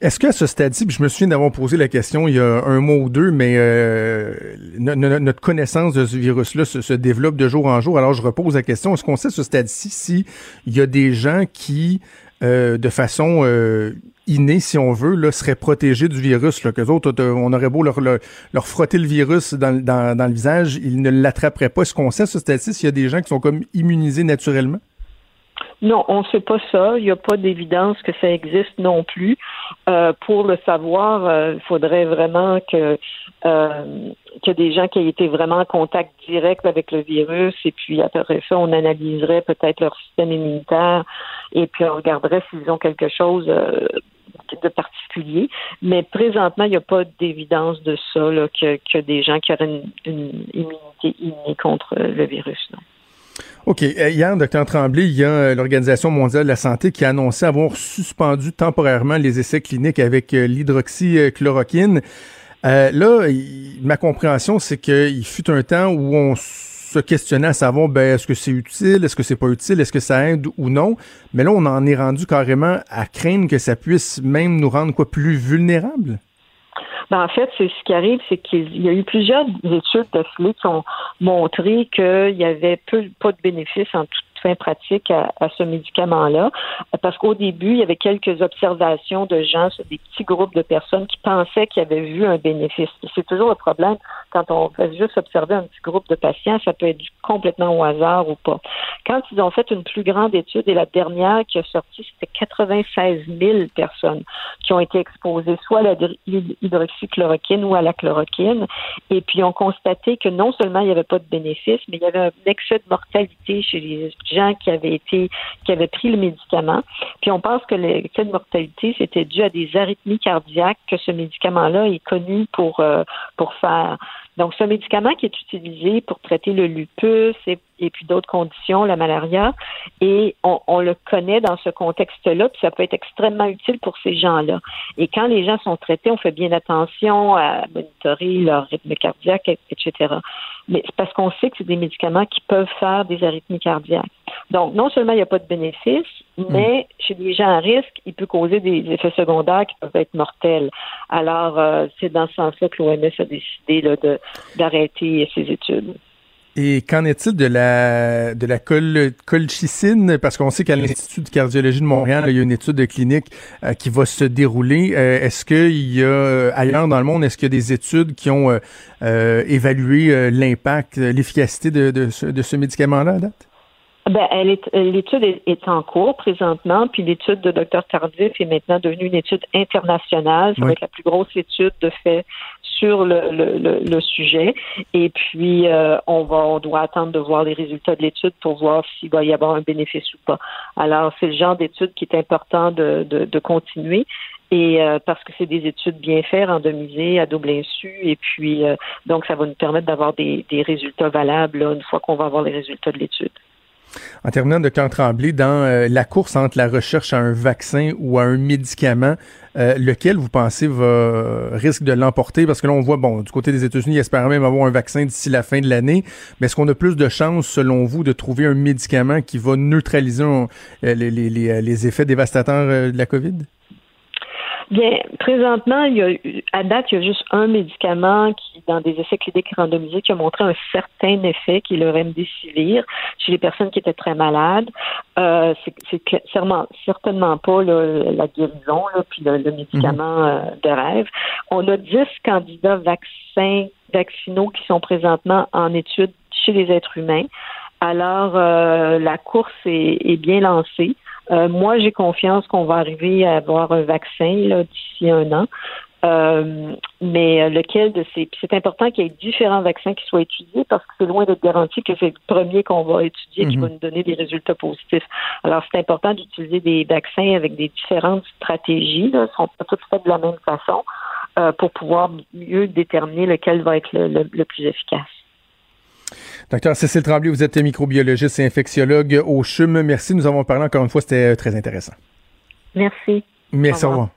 Est-ce qu'à ce stade-ci, je me souviens d'avoir posé la question il y a un mois ou deux, mais euh, notre connaissance de ce virus-là se, développe de jour en jour. Alors je repose la question, est-ce qu'on sait à ce stade-ci s'il y a des gens qui, euh, de façon euh, innée, si on veut, là, seraient protégés du virus, là, qu'eux autres, on aurait beau leur, leur, frotter le virus dans, dans, dans le visage, ils ne l'attraperaient pas. Est-ce qu'on sait ce stade-ci s'il y a des gens qui sont comme immunisés naturellement? Non, on ne sait pas ça. Il n'y a pas d'évidence que ça existe non plus. Euh, pour le savoir, euh, il faudrait vraiment que euh, ait des gens qui aient été vraiment en contact direct avec le virus et puis après ça, on analyserait peut-être leur système immunitaire et puis on regarderait s'ils ont quelque chose euh, de particulier. Mais présentement, il n'y a pas d'évidence de ça, là, que, que des gens qui auraient une, une immunité innée contre le virus. Non. OK. Euh, hier, docteur Tremblay, il y a euh, l'Organisation mondiale de la santé qui a annoncé avoir suspendu temporairement les essais cliniques avec euh, l'hydroxychloroquine. là, ma compréhension, c'est qu'il fut un temps où on se questionnait à savoir, ben, est-ce que c'est utile, est-ce que c'est pas utile, est-ce que ça aide ou non? Mais là, on en est rendu carrément à craindre que ça puisse même nous rendre quoi plus vulnérables? Ben, en fait, c'est ce qui arrive, c'est qu'il y a eu plusieurs études d'affilée qui ont montré qu'il y avait peu, pas de bénéfices en tout fin pratique à, ce médicament-là, parce qu'au début, il y avait quelques observations de gens sur des petits groupes de personnes qui pensaient qu'ils avaient vu un bénéfice. C'est toujours le problème quand on fait juste observer un petit groupe de patients, ça peut être complètement au hasard ou pas. Quand ils ont fait une plus grande étude, et la dernière qui a sorti, c'était 96 000 personnes qui ont été exposées soit à l'hydroxychloroquine ou à la chloroquine, et puis ont constaté que non seulement il n'y avait pas de bénéfice, mais il y avait un excès de mortalité chez les gens qui avaient été, qui avaient pris le médicament. Puis on pense que l'excès mortalité, c'était dû à des arythmies cardiaques que ce médicament-là est connu pour, euh, pour faire. Donc, un médicament qui est utilisé pour traiter le lupus et, puis d'autres conditions, la malaria, et on, le connaît dans ce contexte-là, puis ça peut être extrêmement utile pour ces gens-là. Et quand les gens sont traités, on fait bien attention à monitorer leur rythme cardiaque, etc. Mais c'est parce qu'on sait que c'est des médicaments qui peuvent faire des arythmies cardiaques. Donc, non seulement il n'y a pas de bénéfice, hmm. mais chez les gens à risque, il peut causer des effets secondaires qui peuvent être mortels. Alors, euh, c'est dans ce sens-là que l'OMS a décidé d'arrêter ses études. Et qu'en est-il de la de la col, colchicine? Parce qu'on sait qu'à l'Institut de cardiologie de Montréal, il y a une étude clinique euh, qui va se dérouler. Euh, est-ce qu'il y a ailleurs dans le monde, est-ce qu'il y a des études qui ont évalué l'impact, l'efficacité de, de, ce, de ce médicament-là à date? Ben, elle est, l'étude est, en cours présentement, puis l'étude de Dr Tardif est maintenant devenue une étude internationale. Ça va être la plus grosse étude de fait sur le, le, le, sujet. Et puis, euh, on va, on doit attendre de voir les résultats de l'étude pour voir s'il va y avoir un bénéfice ou pas. Alors, c'est le genre d'étude qui est important de, de, de continuer. Et euh, parce que c'est des études bien faites, randomisées, à double insu, et puis euh, donc ça va nous permettre d'avoir des, des résultats valables une fois qu'on va avoir les résultats de l'étude. En terminant, docteur Tremblay, dans euh, la course entre la recherche à un vaccin ou à un médicament, euh, lequel vous pensez va risque de l'emporter? Parce que là, on voit, bon, du côté des États-Unis, ils espèrent même avoir un vaccin d'ici la fin de l'année. Mais est-ce qu'on a plus de chances, selon vous, de trouver un médicament qui va neutraliser euh, les, effets dévastateurs de la COVID? Bien, présentement, il y a, à date, il y a juste un médicament qui, dans des essais cliniques randomisés, qui a montré un certain effet, qui est le remdesivir, chez les personnes qui étaient très malades. Euh, c'est certainement, certainement pas la guérison, là, puis le, médicament mhm. euh, de rêve. On a 10 candidats vaccins, vaccinaux qui sont présentement en étude chez les êtres humains. Alors, euh, la course est, bien lancée. Euh, moi, j'ai confiance qu'on va arriver à avoir un vaccin d'ici un an. Euh, mais lequel de ces. C'est important qu'il y ait différents vaccins qui soient étudiés parce que c'est loin d'être garanti que c'est le premier qu'on va étudier qui va mhm. nous donner des résultats positifs. Alors, c'est important d'utiliser des vaccins avec des différentes stratégies. Là, ne sont pas toutes faites de la même façon pour pouvoir mieux déterminer lequel va être le plus efficace. Docteur Cécile Tremblay, vous êtes microbiologiste et infectiologue au CHUM. Merci. Nous avons parlé encore une fois. C'était euh, très intéressant. Merci. Merci. Au revoir.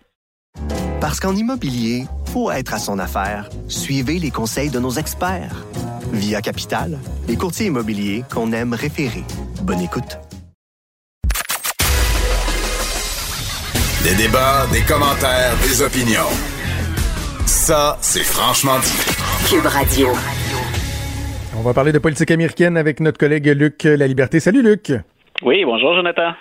Parce qu'en immobilier, pour être à son affaire, suivez les conseils de nos experts. Via Capital, les courtiers immobiliers qu'on aime référer. Bonne écoute. Des débats, des commentaires, des opinions. Ça, c'est franchement dit. Cube Radio. On va parler de politique américaine avec notre collègue Luc La Liberté. Salut Luc. Oui, bonjour Jonathan.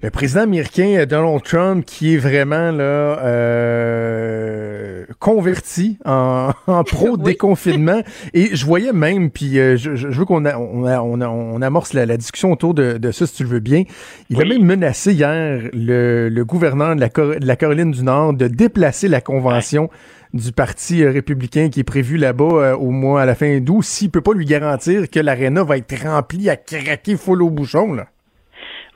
Le président américain Donald Trump qui est vraiment là euh, converti en, pro déconfinement et je voyais même puis euh, je, veux qu'on on, on, amorce la, discussion autour de, ça si tu le veux bien. Il a même menacé hier le, gouverneur de la, de la, Caroline du Nord de déplacer la convention du Parti euh, républicain qui est prévu là-bas euh, au mois à la fin d'août, s'il peut pas lui garantir que l'aréna va être remplie à craquer full au bouchon, là.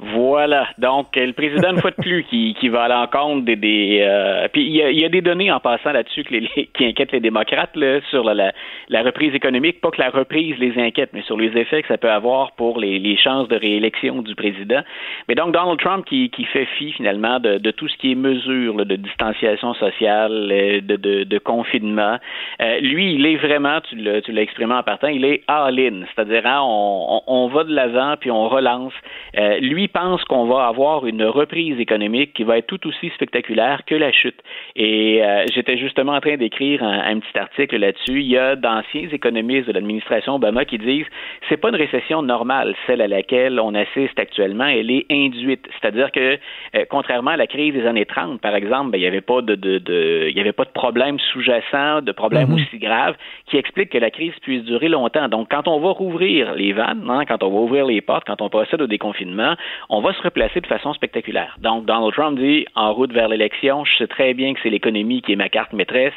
Voilà. Donc, le président, une fois de plus, qui, qui va à l'encontre des. des euh, puis, il y, a, il y, a, des données en passant là-dessus les, qui inquiètent les démocrates là, sur la, la, reprise économique. Pas que la reprise les inquiète, mais sur les effets que ça peut avoir pour les, les chances de réélection du président. Mais donc, Donald Trump qui, qui fait fi, finalement, de, de tout ce qui est mesure de distanciation sociale, euh, de, de, de confinement. Euh, lui, il est vraiment, tu l'as exprimé en partant, il est all-in. C'est-à-dire, hein, on, on, on, va de l'avant, puis on relance. Euh, lui, pense qu'on va avoir une reprise économique qui va être tout aussi spectaculaire que la chute. Et euh, j'étais justement en train d'écrire un, petit article là-dessus. Il y a d'anciens économistes de l'administration Obama qui disent c'est pas une récession normale, celle à laquelle on assiste actuellement, elle est induite. C'est-à-dire que euh, contrairement à la crise des années 30, par exemple, ben, il n'y avait pas de, de, de, il y avait pas de problème sous-jacent, de problème mm-hmm. aussi grave qui explique que la crise puisse durer longtemps. Donc, quand on va rouvrir les vannes, hein, quand on va ouvrir les portes, quand on procède au déconfinement, on va se replacer de façon spectaculaire. Donc, Donald Trump dit, en route vers l'élection, je sais très bien que c'est l'économie qui est ma carte maîtresse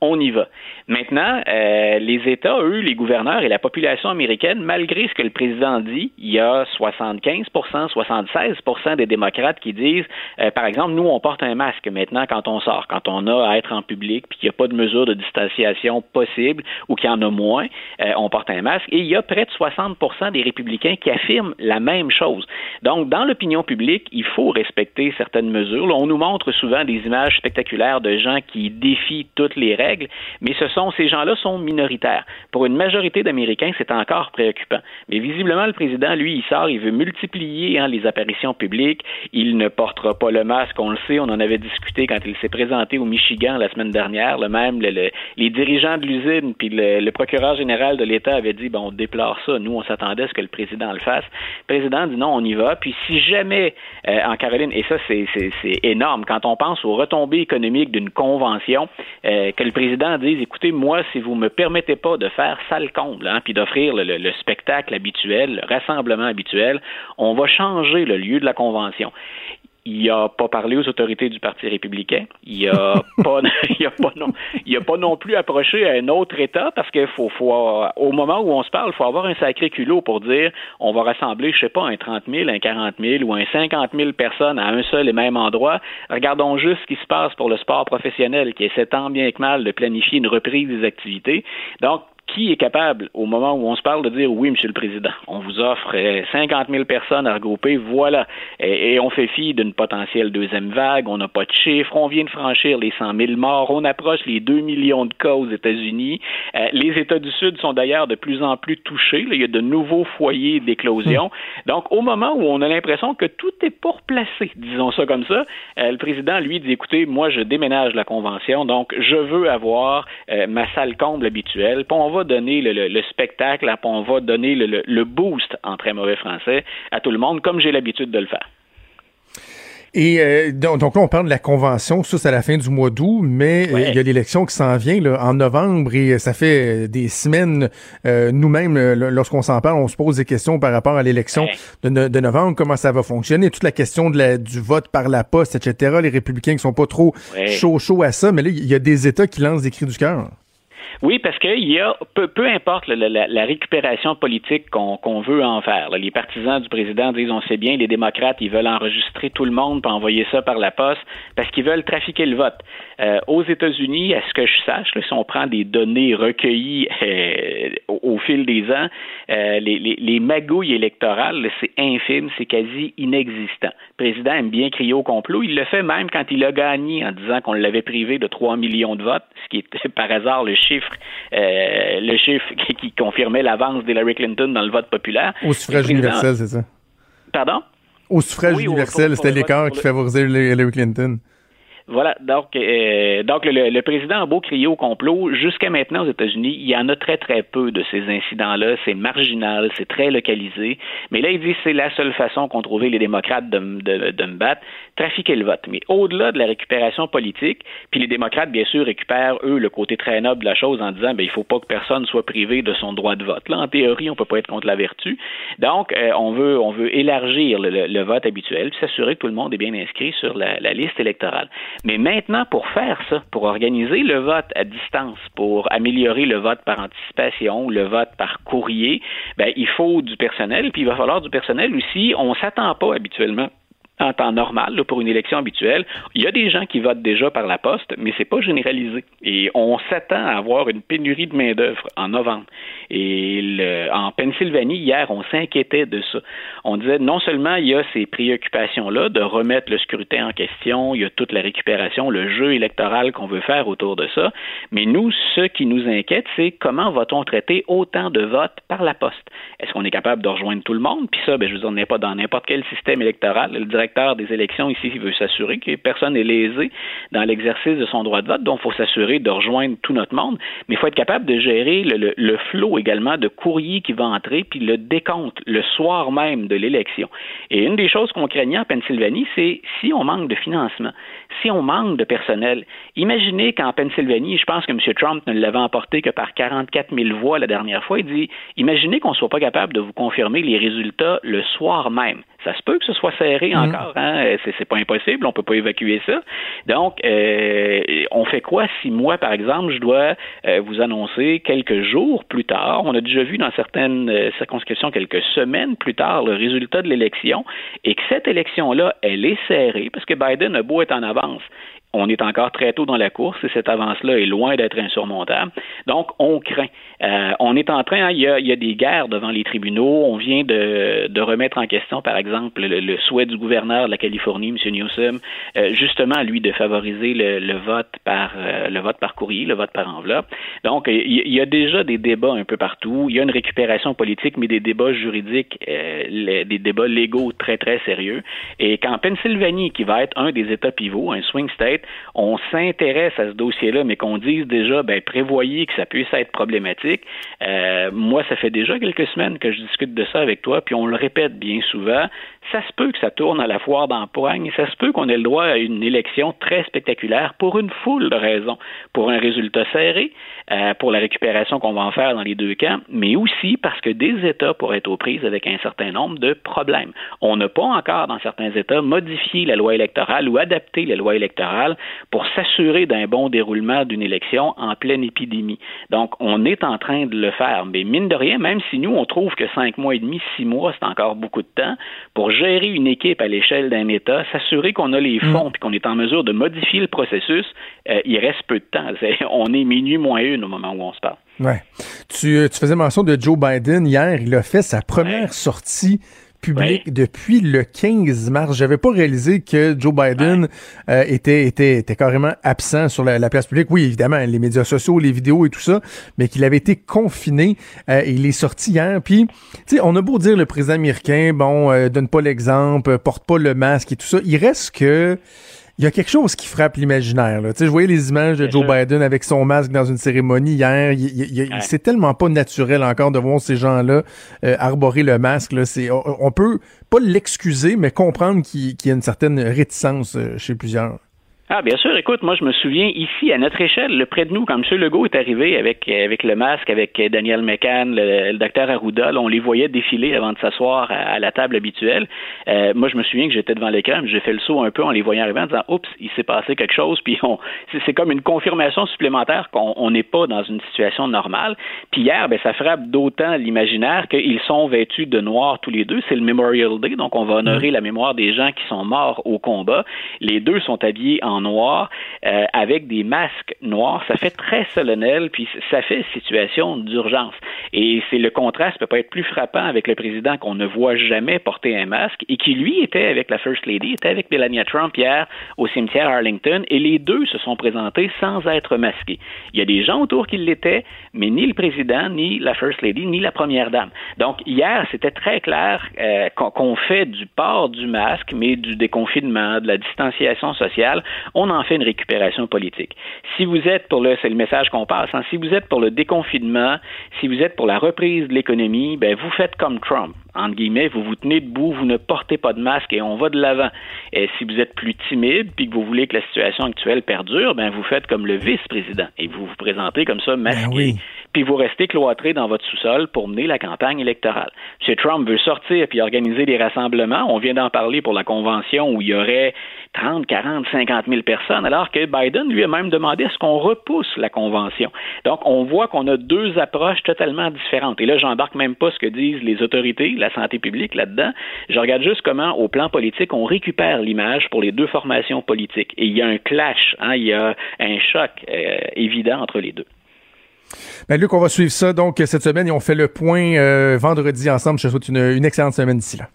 on y va. Maintenant, euh, les États, eux, les gouverneurs et la population américaine, malgré ce que le président dit, il y a 75% 76% des démocrates qui disent, euh, par exemple, nous, on porte un masque maintenant quand on sort, quand on a à être en public, puis qu'il n'y a pas de mesure de distanciation possible ou qu'il y en a moins, euh, on porte un masque. Et il y a près de 60% des républicains qui affirment la même chose. Donc, dans l'opinion publique, il faut respecter certaines mesures. on nous montre souvent des images spectaculaires de gens qui défient toutes les règles mais ce sont ces gens-là sont minoritaires. Pour une majorité d'Américains, c'est encore préoccupant. Mais visiblement, le président, lui, il sort, il veut multiplier hein, les apparitions publiques. Il ne portera pas le masque, on le sait, on en avait discuté quand il s'est présenté au Michigan la semaine dernière. Le même, les dirigeants de l'usine puis le, procureur général de l'État avait dit, bon, on déplore ça. Nous, on s'attendait à ce que le président le fasse. Le président dit non, on y va. Puis si jamais euh, en Caroline, et ça, c'est énorme, quand on pense aux retombées économiques d'une convention, euh, que le président dise écoutez, moi, si vous me permettez pas de faire sale comble, hein, puis d'offrir le, spectacle habituel, le rassemblement habituel, on va changer le lieu de la convention il n'a pas parlé aux autorités du Parti républicain. Il n'a pas, il a pas non, il a pas non plus approché à un autre État parce qu'il faut, faut, au moment où on se parle, il faut avoir un sacré culot pour dire on va rassembler, je sais pas, un 30 000, un 40 000 ou un 50 000 personnes à un seul et même endroit. Regardons juste ce qui se passe pour le sport professionnel qui essaie tant bien que mal de planifier une reprise des activités. Donc, qui est capable, au moment où on se parle, de dire oui, Monsieur le Président, on vous offre 50 euh, 000 personnes à regrouper, voilà, et, on fait fi d'une potentielle deuxième vague, on n'a pas de chiffres, on vient de franchir les 100 000 morts, on approche les 2 millions de cas aux États-Unis. Euh, les États du Sud sont d'ailleurs de plus en plus touchés, il y a de nouveaux foyers d'éclosion. Hmm. Donc, au moment où on a l'impression que tout est pour placer, disons ça comme ça, euh, le président, lui, dit écoutez, moi, je déménage la convention, donc je veux avoir ma salle comble habituelle, puis on va donner le, spectacle, on va donner le, boost, en très mauvais français, à tout le monde, comme j'ai l'habitude de le faire. Et euh, donc, donc, là, on parle de la convention, ça c'est à la fin du mois d'août, mais euh, il y a l'élection qui s'en vient là, en novembre et ça fait des semaines, euh, nous-mêmes, lorsqu'on s'en parle, on se pose des questions par rapport à l'élection de, de, novembre, comment ça va fonctionner, toute la question de la, du vote par la poste, etc. Les républicains qui sont pas trop chauds chaud à ça, mais là, il y a des États qui lancent des cris du cœur. Oui, parce qu'il y a, peu, importe la, récupération politique qu'on veut en faire. les partisans du président disent on sait bien, les démocrates, ils veulent enregistrer tout le monde pour envoyer ça par la poste parce qu'ils veulent trafiquer le vote. Euh, aux États-Unis, à ce que je sache, si on prend des données recueillies euh, au, fil des ans, euh, les, les, les, magouilles électorales, c'est infime, c'est quasi inexistant. Le président aime bien crier au complot. Il le fait même quand il a gagné en disant qu'on l'avait privé de 3 millions de votes, ce qui est par hasard le chiffre euh, le chiffre qui, confirmait l'avance d'Hillary Clinton dans le vote populaire. Au suffrage universel, c'est ça? Pardon? Au suffrage universel, c'était l'écart qui favorisait Hillary Clinton. Voilà, donc, euh, donc le, président a beau crier au complot, jusqu'à maintenant aux États-Unis, il y en a très très peu de ces incidents-là, c'est marginal, c'est très localisé, mais là il dit c'est la seule façon qu'ont trouvé les démocrates de, de, de me battre, trafiquer le vote. Mais au-delà de la récupération politique, puis les démocrates bien sûr récupèrent eux le côté très noble de la chose en disant ben il faut pas que personne soit privé de son droit de vote. Là en théorie on peut pas être contre la vertu, donc euh, on veut on veut élargir le, vote habituel, puis s'assurer que tout le monde est bien inscrit sur la liste électorale. Mais maintenant, pour faire ça, pour organiser le vote à distance, pour améliorer le vote par anticipation, le vote par courrier, ben, il faut du personnel, puis il va falloir du personnel aussi. On s'attend pas habituellement en temps normal, pour une élection habituelle, il y a des gens qui votent déjà par la poste, mais c'est pas généralisé. Et on s'attend à avoir une pénurie de main-d'œuvre en novembre. Et le, en Pennsylvanie, hier, on s'inquiétait de ça. On disait non seulement il y a ces préoccupations-là de remettre le scrutin en question, il y a toute la récupération, le jeu électoral qu'on veut faire autour de ça, mais nous, ce qui nous inquiète, c'est comment va-t-on traiter autant de votes par la poste? Est-ce qu'on est capable de rejoindre tout le monde? Puis ça, ben, je veux dire, on n'est pas dans n'importe quel système électoral. Le des élections ici veut s'assurer que personne n'est lésé dans l'exercice de son droit de vote, donc il faut s'assurer de rejoindre tout notre monde, mais il faut être capable de gérer le, flot également de courriers qui va entrer, puis le décompte le soir même de l'élection. Et une des choses qu'on craignait en Pennsylvanie, c'est si on manque de financement, si on manque de personnel, imaginez qu'en Pennsylvanie, je pense que M. Trump ne l'avait emporté que par 44 000 voix la dernière fois, il dit, imaginez qu'on ne soit pas capable de vous confirmer les résultats le soir même. Ça se peut que ce soit serré mm. encore, hein? C'est, pas impossible, on peut pas évacuer ça. Donc, euh, on fait quoi si moi, par exemple, je dois euh, vous annoncer quelques jours plus tard, on a déjà vu dans certaines euh, circonscriptions quelques semaines plus tard le résultat de l'élection, et que cette élection-là, elle est serrée, parce que Biden a beau être en avance, on est encore très tôt dans la course et cette avance-là est loin d'être insurmontable. Donc, on craint. Euh, on est en train, hein, il, y a, des guerres devant les tribunaux. On vient de, remettre en question, par exemple, le, souhait du gouverneur de la Californie, M. Newsom, euh, justement, lui, de favoriser le, vote par euh, le vote par courrier, le vote par enveloppe. Donc, il, y a déjà des débats un peu partout. Il y a une récupération politique, mais des débats juridiques, des débats légaux très, très sérieux. Et qu'en Pennsylvanie, qui va être un des États pivots, un swing state, on s'intéresse à ce dossier-là, mais qu'on dise déjà, ben, prévoyez que ça puisse être problématique. Euh, moi, ça fait déjà quelques semaines que je discute de ça avec toi, puis on le répète bien souvent ça se peut que ça tourne à la foire d'empoigne, ça se peut qu'on ait le droit à une élection très spectaculaire pour une foule de raisons, pour un résultat serré, euh, pour la récupération qu'on va en faire dans les deux camps, mais aussi parce que des États pourraient être aux prises avec un certain nombre de problèmes. On n'a pas encore, dans certains États, modifié la loi électorale ou adapté la loi électorale pour s'assurer d'un bon déroulement d'une élection en pleine épidémie. Donc, on est en train de le faire, mais mine de rien, même si nous, on trouve que cinq mois et demi, six mois, c'est encore beaucoup de temps, pour gérer une équipe à l'échelle d'un État, s'assurer qu'on a les fonds et mm. qu'on est en mesure de modifier le processus, euh, il reste peu de temps. on est minuit moins une au moment où on se parle. Ouais. Tu, euh, tu faisais mention de Joe Biden hier. Il a fait sa première sortie public depuis le 15 mars. J'avais pas réalisé que Joe Biden euh, était, était, était carrément absent sur la, place publique. Oui, évidemment, les médias sociaux, les vidéos et tout ça, mais qu'il avait été confiné. Euh, et il est sorti hier. Puis, tu sais, on a beau dire le président américain, bon, euh, donne pas l'exemple, porte pas le masque et tout ça. Il reste que il y a quelque chose qui frappe l'imaginaire. Tu sais, je voyais les images de Joe Biden avec son masque dans une cérémonie hier. C'est tellement pas naturel encore de voir ces gens-là euh, arborer le masque. Là. On, on peut pas l'excuser, mais comprendre qu'il y a une certaine réticence euh, chez plusieurs. Ah, bien sûr. Écoute, moi, je me souviens ici, à notre échelle, près de nous, quand M. Legault est arrivé avec, avec le masque, avec Daniel McCann, le, docteur Arruda, on les voyait défiler avant de s'asseoir à, la table habituelle. Euh, moi, je me souviens que j'étais devant l'écran, j'ai fait le saut un peu en les voyant arriver en disant, oups, il s'est passé quelque chose, puis on, c'est comme une confirmation supplémentaire qu'on n'est pas dans une situation normale. Puis hier, ben, ça frappe d'autant l'imaginaire qu'ils sont vêtus de noir tous les deux. C'est le Memorial Day, donc on va honorer mmh. la mémoire des gens qui sont morts au combat. Les deux sont habillés en noir euh, avec des masques noirs. Ça fait très solennel, puis ça fait situation d'urgence. Et c'est le contraste peut pas être plus frappant avec le président qu'on ne voit jamais porter un masque et qui lui était avec la First Lady, était avec Melania Trump hier au cimetière Arlington et les deux se sont présentés sans être masqués. Il y a des gens autour qui l'étaient, mais ni le président, ni la First Lady, ni la première dame. Donc hier, c'était très clair euh, qu'on fait du port du masque, mais du déconfinement, de la distanciation sociale on en fait une récupération politique. Si vous êtes pour le, c'est le message qu'on passe, hein, si vous êtes pour le déconfinement, si vous êtes pour la reprise de l'économie, ben vous faites comme Trump entre guillemets, vous vous tenez debout, vous ne portez pas de masque et on va de l'avant. Et si vous êtes plus timide puis que vous voulez que la situation actuelle perdure, ben vous faites comme le vice-président et vous vous présentez comme ça masqué. Ben puis vous restez cloîtré dans votre sous-sol pour mener la campagne électorale. M. Trump veut sortir puis organiser des rassemblements. On vient d'en parler pour la convention où il y aurait 30, 40, 50 000 personnes, alors que Biden lui a même demandé à ce qu'on repousse la convention. Donc, on voit qu'on a deux approches totalement différentes. Et là, j'embarque même pas ce que disent les autorités, la santé publique là-dedans. Je regarde juste comment, au plan politique, on récupère l'image pour les deux formations politiques. Et il y a un clash, hein, il y a un choc euh, évident entre les deux. Ben Luc, on va suivre ça donc cette semaine et on fait le point euh, vendredi ensemble. Je te souhaite une, excellente semaine d'ici là.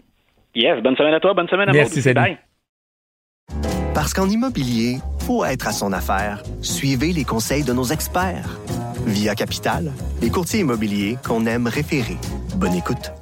Yes, bonne semaine à toi, bonne semaine à Merci, salut. Bye. Parce qu'en immobilier, faut être à son affaire. Suivez les conseils de nos experts. Via Capital, les courtiers immobiliers qu'on aime référer. Bonne écoute.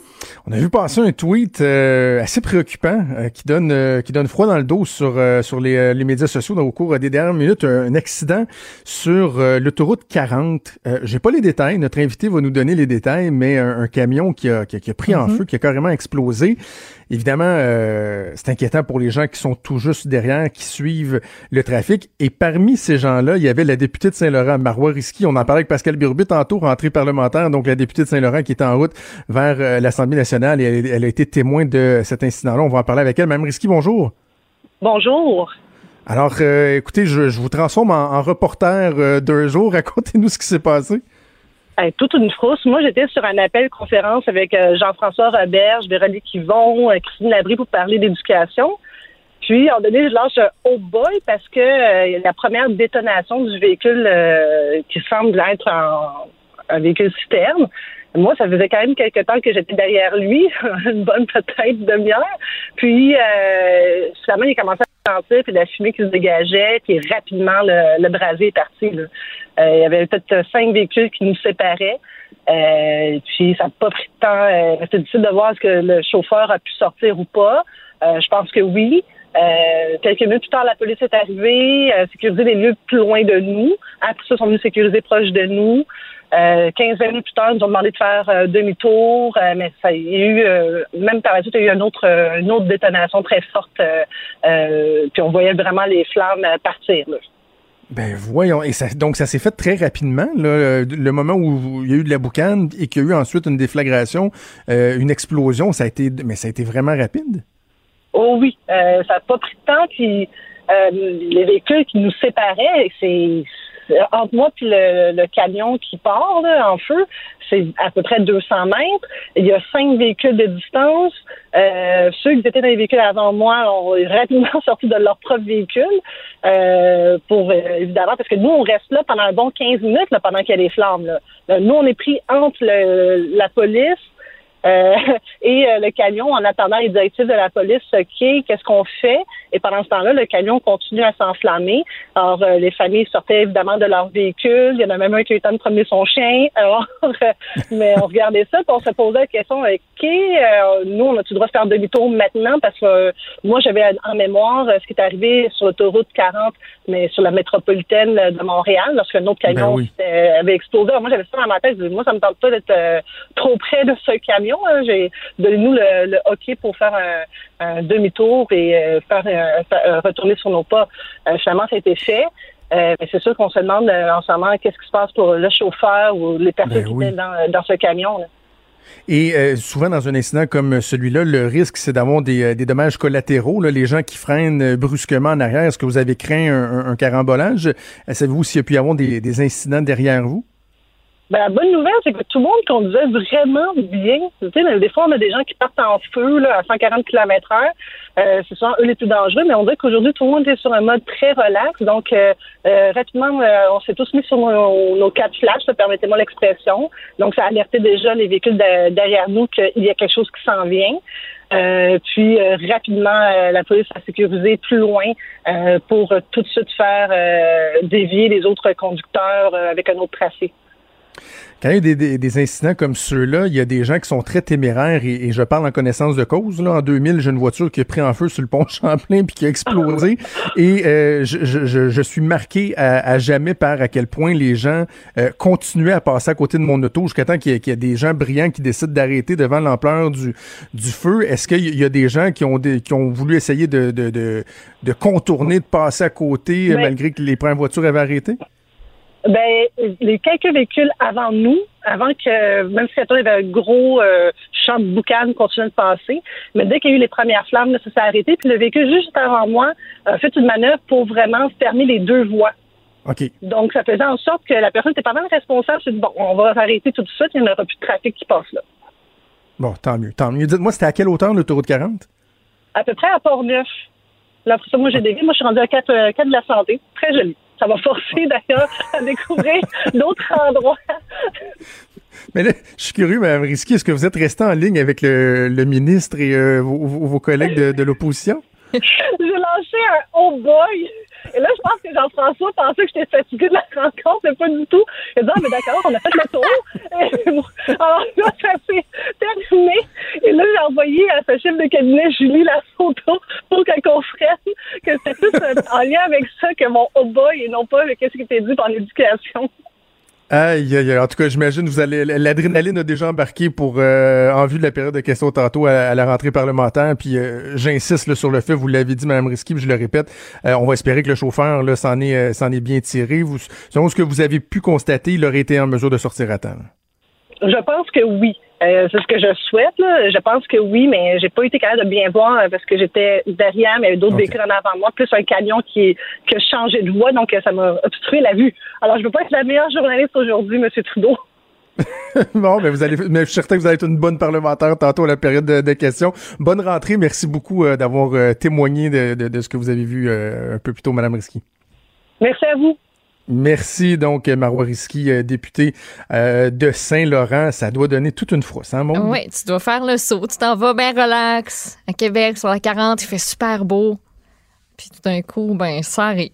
On a vu passer un tweet euh, assez préoccupant euh, qui donne euh, qui donne froid dans le dos sur sur les, les, médias sociaux dans, au cours des dernières minutes. Un, accident sur l'autoroute 40. J'ai pas les détails. Notre invité va nous donner les détails, mais un, camion qui a, qui a, pris en mm-hmm. feu, qui a carrément explosé. Évidemment, euh, c'est inquiétant pour les gens qui sont tout juste derrière, qui suivent le trafic. Et parmi ces gens-là, il y avait la députée de Saint-Laurent, Marois Risky. On en parlait avec Pascal Birubi tantôt, rentrée parlementaire, donc la députée de Saint-Laurent qui était en route vers euh, l'Assemblée nationale et elle, a été témoin de cet incident-là. On va en parler avec elle. Mme Risky, bonjour. Bonjour. Alors, euh, écoutez, je, vous transforme en, reporter deux jours. Racontez-nous ce qui s'est passé toute une frousse. Moi, j'étais sur un appel conférence avec euh, Jean-François Roberge, Véronique Yvon, euh, Christine Labrie pour parler d'éducation. Puis, en donné, je lâche un oh boy parce que euh, la première détonation du véhicule qui semble être un véhicule citerne. Moi, ça faisait quand même quelques temps que j'étais derrière lui, une bonne peut-être demi-heure. Puis, euh, finalement, il a commencé à sentir, puis la fumée qui se dégageait, puis rapidement, le, le brasier est parti. Là. Euh, il y avait peut-être cinq véhicules qui nous séparaient. Euh, puis, ça n'a pas pris de temps. Euh, C'était difficile de voir est-ce que le chauffeur a pu sortir ou pas. Euh, je pense que oui. Euh, quelques minutes plus tard, la police est arrivée, euh, sécuriser les lieux plus loin de nous. Après ça, ils sont venus sécuriser proche de nous. Euh, 15 minutes plus tard, ils nous ont demandé de faire euh, demi-tour, euh, mais ça, il y a eu, euh, même par la suite, il y a eu une autre, une autre détonation très forte, puis on voyait vraiment les flammes partir. Là. Ben voyons, et ça, donc ça s'est fait très rapidement, là, le moment où il y a eu de la boucane et qu'il y a eu ensuite une déflagration, une explosion, ça a été, mais ça a été vraiment rapide? Oh oui, ça n'a pas pris de temps, puis les véhicules qui nous séparaient, c'est entre moi et le, camion qui part en feu, c'est à peu près 200 mètres. Il y a cinq véhicules de distance. Euh, ceux qui étaient dans les véhicules avant moi ont rapidement sorti de leur propre véhicule euh, pour euh, évidemment parce que nous on reste là pendant un bon 15 minutes là, pendant qu'il y a des flammes. Là. nous on est pris entre la police Euh, et euh, le camion, en attendant les directives de la police, OK, qu'est-ce qu'on fait? Et pendant ce temps-là, le camion continue à s'enflammer. Alors, euh, les familles sortaient évidemment de leur véhicule. Il y en a même un qui a eu le temps de promener son chien. Alors, mais on regardait ça, puis on se posait la question, OK, nous, on a-tu le droit de faire demi-tour maintenant? Parce que moi, j'avais en mémoire ce qui est arrivé sur l'autoroute 40, mais sur la métropolitaine de Montréal, lorsque un autre ben camion avait explosé. Alors, moi, j'avais ça dans ma tête. Moi, ça me tente pas d'être trop près de ce camion Hein. J'ai donné nous le, hockey pour faire un, demi-tour et euh, faire euh, retourner sur nos pas. Euh, finalement, ça a été fait. mais c'est sûr qu'on se demande en ce moment qu'est-ce qui se passe pour le chauffeur ou les personnes ben qui étaient dans, ce camion. Et souvent, dans un incident comme celui-là, le risque, c'est d'avoir des, dommages collatéraux. les gens qui freinent brusquement en arrière, est-ce que vous avez craint un, carambolage? Savez-vous s'il y a pu y avoir des incidents derrière vous? Ben, la bonne nouvelle, c'est que tout le monde conduisait vraiment bien. Tu sais, des fois, on a des gens qui partent en feu là, à 140 km heure. Euh, ce sont eux les plus dangereux, mais on dirait qu'aujourd'hui, tout le monde est sur un mode très relax. Donc, euh, euh rapidement, euh, on s'est tous mis sur nos, nos quatre flashs, permettez-moi l'expression. Donc, ça a alerté déjà les véhicules derrière nous qu'il y a quelque chose qui s'en vient. Euh, puis rapidement, la police a sécurisé plus loin pour tout de suite faire dévier les autres conducteurs avec un autre tracé. Quand il y a des, des, incidents comme ceux-là, il y a des gens qui sont très téméraires et, je parle en connaissance de cause. Là, en 2000, j'ai une voiture qui a pris en feu sur le pont Champlain puis qui a explosé. et euh, je, je, je, suis marqué à, jamais par à quel point les gens euh, continuaient à passer à côté de mon auto jusqu'à temps qu'il y, ait des gens brillants qui décident d'arrêter devant l'ampleur du, du feu. Est-ce qu'il y a des gens qui ont, qui ont voulu essayer de, de, de, de contourner, de passer à côté malgré que les premières voitures avaient arrêté? Ben, les quelques véhicules avant nous, avant que, même si il y avait un gros euh, champ de boucan continuait de passer, mais dès qu'il y a eu les premières flammes, ça s'est arrêté. Puis le véhicule juste avant moi a fait une manœuvre pour vraiment fermer les deux voies. OK. Donc, ça faisait en sorte que la personne était pas mal responsable. C'est bon, on va arrêter tout de suite, il n'y aura plus de trafic qui passe là. Bon, tant mieux, tant mieux. Dites-moi, c'était à quelle hauteur l'autoroute 40? À peu près à Port-Neuf. Là, pour ça, moi, j'ai dévié. Moi, je suis rendu à 4, 4 euh, de la santé. Très joli. Ça m'a forcé d'ailleurs à découvrir d'autres endroits. Mais là, je suis curieux, Mme Risky, est-ce que vous êtes resté en ligne avec le, ministre et euh, vos, collègues de, l'opposition? J'ai lancé un oh boy et là, je pense que Jean-François pensait que j'étais fatiguée de la rencontre, mais pas du tout. Il a dit, ah, mais d'accord, on a fait le tour. Alors là, ça s'est terminé. Et là, j'ai envoyé à sa chef de cabinet, Julie, la photo pour qu'elle comprenne que c'était plus en lien avec ça que mon oh boy et non pas avec ce qui était dit par l'éducation. Aïe, aïe, En tout cas, j'imagine vous allez l'adrénaline a déjà embarqué pour euh, en vue de la période de questions tantôt à, la rentrée parlementaire. Puis euh, j'insiste sur le fait, vous l'avez dit, Mme Risky, je le répète, euh, on va espérer que le chauffeur là s'en est s'en est bien tiré. Vous, selon ce que vous avez pu constater, il aurait été en mesure de sortir à temps. Je pense que oui. Euh, c'est ce que je souhaite. Je pense que oui, mais j'ai pas été capable de bien voir euh, parce que j'étais derrière, mais il y avait d'autres véhicules en avant moi, plus un camion qui, qui a changé de voie, donc euh, ça m'a obstrué la vue. Alors, je veux pas être la meilleure journaliste aujourd'hui, M. Trudeau. bon, mais vous allez, mais je suis certain que vous allez être une bonne parlementaire tantôt à la période de, questions. Bonne rentrée. Merci beaucoup d'avoir témoigné de, de, ce que vous avez vu un peu plus tôt, Mme Risky. Merci à vous. Merci donc Marois Risky, euh, député euh, de Saint-Laurent. Ça doit donner toute une frousse, hein, mon? Oui, tu dois faire le saut. Tu t'en vas bien relax à Québec sur la 40, il fait super beau. Puis tout d'un coup, ben ça arrive.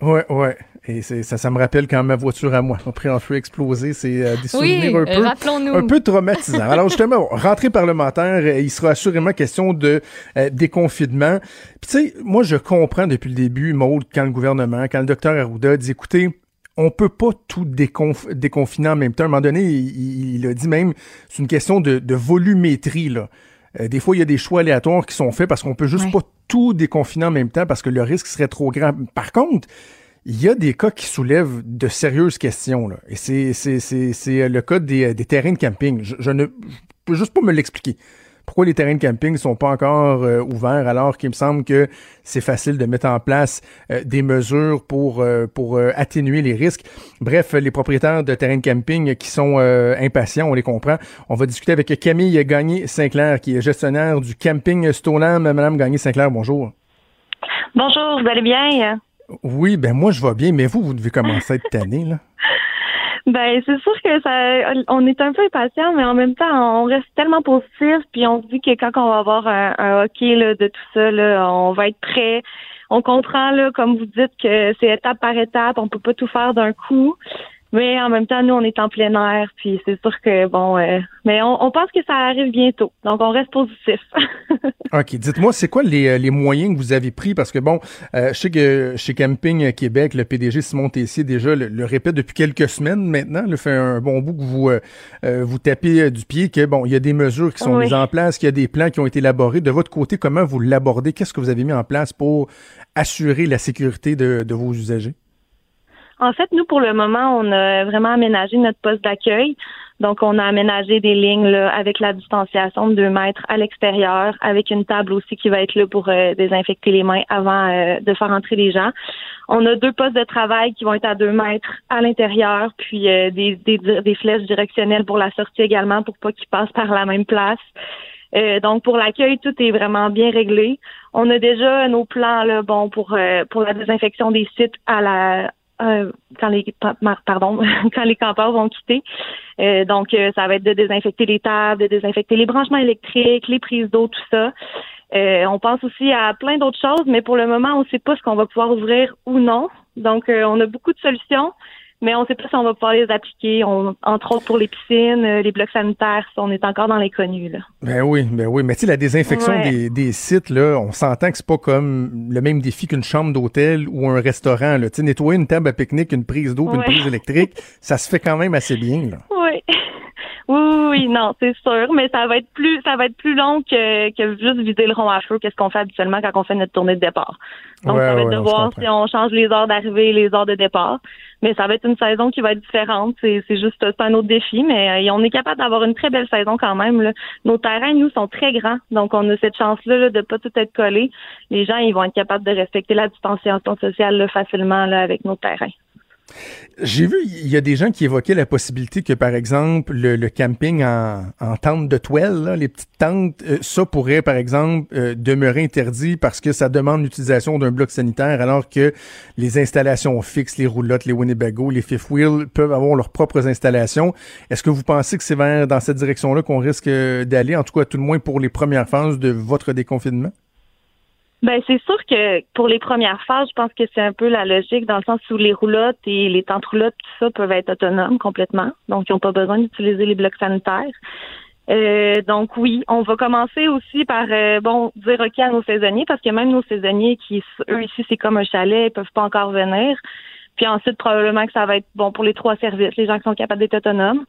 Ouais, ouais. Et ça, ça me rappelle quand ma voiture à moi a pris un feu explosé. C'est euh, des souvenirs un, peu, un peu traumatisants. Alors justement, rentrée parlementaire, euh, il sera assurément question de euh, déconfinement. Puis tu sais, moi je comprends depuis le début, Maud, quand le gouvernement, quand le docteur Arruda dit, écoutez, on peut pas tout déconfiner en même temps. À un moment donné, il, a dit même, c'est une question de, de volumétrie, là. des fois, il y a des choix aléatoires qui sont faits parce qu'on peut juste pas tout déconfiner en même temps parce que le risque serait trop grand. Par contre, il y a des cas qui soulèvent de sérieuses questions. Là. Et c'est, c'est le cas des, des, terrains de camping. Je, ne peux juste pas me l'expliquer. Pourquoi les terrains de camping ne sont pas encore euh, ouverts alors qu'il me semble que c'est facile de mettre en place euh, des mesures pour, euh, pour atténuer les risques? Bref, les propriétaires de terrains de camping qui sont impatients, on les comprend. On va discuter avec Camille Gagné-Sinclair, qui est gestionnaire du camping Stoneham. Madame Gagné-Sinclair, bonjour. Bonjour, vous allez bien? Oui, ben moi je vais bien, mais vous, vous devez commencer à être tanné, là. Ben, c'est sûr que ça, on est un peu impatient, mais en même temps, on reste tellement positif, puis on se dit que quand on va avoir un, hockey là, de tout ça, là, on va être prêt. On comprend, là, comme vous dites, que c'est étape par étape, on peut pas tout faire d'un coup. Mais en même temps, nous, on est en plein air, puis c'est sûr que, bon, euh, mais on, pense que ça arrive bientôt. Donc, on reste positif. OK. Dites-moi, c'est quoi les, euh, les, moyens que vous avez pris? Parce que, bon, euh, je sais que chez Camping Québec, le PDG Simon Tessier, déjà, le, répète depuis quelques semaines maintenant, le fait un bon bout que vous, vous tapez du pied, que, bon, il y a des mesures qui sont mises en place, qu'il y a des plans qui ont été élaborés. De votre côté, comment vous l'abordez? Qu'est-ce que vous avez mis en place pour assurer la sécurité de, de vos usagers? En fait, nous, pour le moment, on a vraiment aménagé notre poste d'accueil. Donc, on a aménagé des lignes là, avec la distanciation de deux mètres à l'extérieur, avec une table aussi qui va être là pour euh, désinfecter les mains avant euh, de faire entrer les gens. On a deux postes de travail qui vont être à deux mètres à l'intérieur, puis euh, des, des, des, flèches directionnelles pour la sortie également, pour pas qu'ils passent par la même place. donc pour l'accueil, tout est vraiment bien réglé. On a déjà nos plans là, bon pour pour la désinfection des sites à la euh, quand les pardon quand les campeurs vont quitter. Euh, donc euh, ça va être de désinfecter les tables, de désinfecter les branchements électriques, les prises d'eau, tout ça. on pense aussi à plein d'autres choses, mais pour le moment, on ne sait pas ce qu'on va pouvoir ouvrir ou non. Donc on a beaucoup de solutions mais on ne sait pas si on va pouvoir les appliquer. entre autres pour les piscines, euh, les blocs sanitaires, on est encore dans l'inconnu. Là. Ben oui, ben oui. Mais tu sais, la désinfection des, sites, là, on s'entend que c'est pas comme le même défi qu'une chambre d'hôtel ou un restaurant. Là. Nettoyer une table à pique-nique, une prise d'eau, une prise électrique, ça se fait quand même assez bien. Là. Oui. Oui, oui, non, c'est sûr, mais ça va être plus, ça va être plus long que, que juste vider le rond à feu. Qu'est-ce qu'on fait habituellement quand on fait notre tournée de départ Donc, ça va être de voir si on change les heures d'arrivée, et les heures de départ. Mais ça va être une saison qui va être différente. C'est, juste un autre défi, mais euh, on est capable d'avoir une très belle saison quand même. Là. Nos terrains, nous, sont très grands, donc on a cette chance-là là, de pas tout être collé. Les gens, ils vont être capables de respecter la distanciation sociale facilement là, avec nos terrains. J'ai vu, il y a des gens qui évoquaient la possibilité que, par exemple, le, camping en, tente de toile, les petites tentes, euh, ça pourrait, par exemple, euh, demeurer interdit parce que ça demande l'utilisation d'un bloc sanitaire, alors que les installations fixes, les roulottes, les Winnebago, les fifth wheel peuvent avoir leurs propres installations. Est-ce que vous pensez que c'est vers dans cette direction-là qu'on risque d'aller, en tout cas, tout le moins pour les premières phases de votre déconfinement? Ben c'est sûr que pour les premières phases, je pense que c'est un peu la logique dans le sens où les roulottes et les tentes roulottes, tout ça peuvent être autonomes complètement, donc ils n'ont pas besoin d'utiliser les blocs sanitaires. Euh, donc oui, on va commencer aussi par euh, bon dire ok à nos saisonniers parce que même nos saisonniers qui eux ici c'est comme un chalet, ils peuvent pas encore venir. Puis ensuite probablement que ça va être bon pour les trois services, les gens qui sont capables d'être autonomes.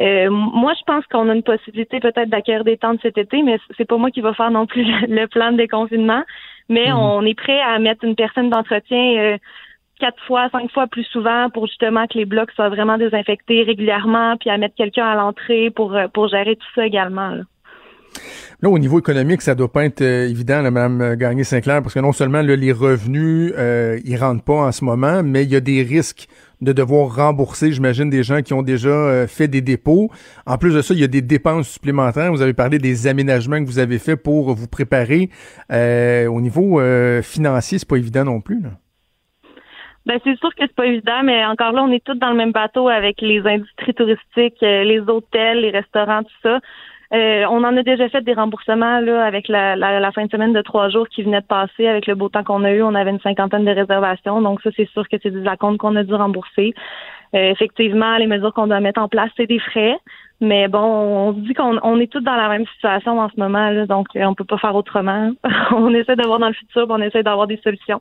Euh, moi, je pense qu'on a une possibilité peut-être d'acquérir des tentes cet été, mais c'est pas moi qui va faire non plus le plan de déconfinement. Mais mhm. on est prêt à mettre une personne d'entretien euh, quatre fois, cinq fois plus souvent pour justement que les blocs soient vraiment désinfectés régulièrement, puis à mettre quelqu'un à l'entrée pour euh, pour gérer tout ça également. Là. au niveau économique, ça doit pas être évident, là, Mme Gagné-Sinclair, parce que non seulement les revenus, euh, ils rentrent pas en ce moment, mais il y a des risques de devoir rembourser, j'imagine, des gens qui ont déjà euh, fait des dépôts. En plus de ça, il y a des dépenses supplémentaires. Vous avez parlé des aménagements que vous avez faits pour vous préparer. Euh, au niveau euh, financier, c'est pas évident non plus. Là. Ben c'est sûr que c'est pas évident, mais encore là, on est tous dans le même bateau avec les industries touristiques, les hôtels, les restaurants, tout ça. Euh, on en a déjà fait des remboursements là, avec la, la, fin de semaine de trois jours qui venait de passer. Avec le beau temps qu'on a eu, on avait une cinquantaine de réservations. Donc ça, c'est sûr que c'est des acomptes qu'on a dû rembourser. Euh, effectivement, les mesures qu'on doit mettre en place, c'est des frais. Mais bon, on se dit qu'on on est tous dans la même situation en ce moment, là, donc on peut pas faire autrement. on essaie de voir dans le futur, on essaie d'avoir des solutions.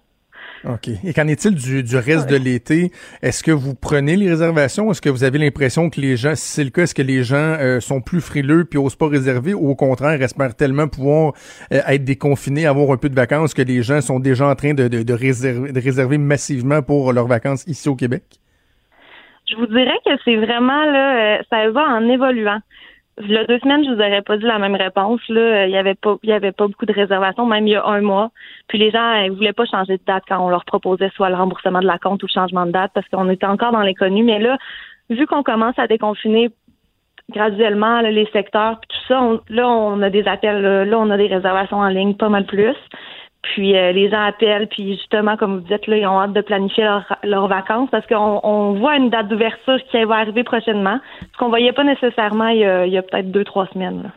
OK. Et qu'en est-il du, du reste de l'été? Est-ce que vous prenez les réservations? Est-ce que vous avez l'impression que les gens, si c'est le cas, est-ce que les gens euh, sont plus frileux puis osent pas réserver ou au contraire espèrent tellement pouvoir euh, être déconfinés, avoir un peu de vacances que les gens sont déjà en train de, de, de, réserver, de réserver massivement pour leurs vacances ici au Québec? Je vous dirais que c'est vraiment là, euh, ça va en évoluant. Il y a deux semaines, je vous aurais pas dit la même réponse. Là, il y avait pas, il y avait pas beaucoup de réservations, même il y a un mois. Puis les gens, ils voulaient pas changer de date quand on leur proposait soit le remboursement de la compte ou le changement de date parce qu'on était encore dans l'inconnu. Mais là, vu qu'on commence à déconfiner graduellement les secteurs, puis tout ça, là on a des appels, là, on a des réservations en ligne, pas mal plus. Puis euh, les gens appellent, puis justement, comme vous dites, là, ils ont hâte de planifier leurs vacances parce qu'on on voit une date d'ouverture qui va arriver prochainement, ce qu'on voyait pas nécessairement il y a, peut-être deux, trois semaines. Là.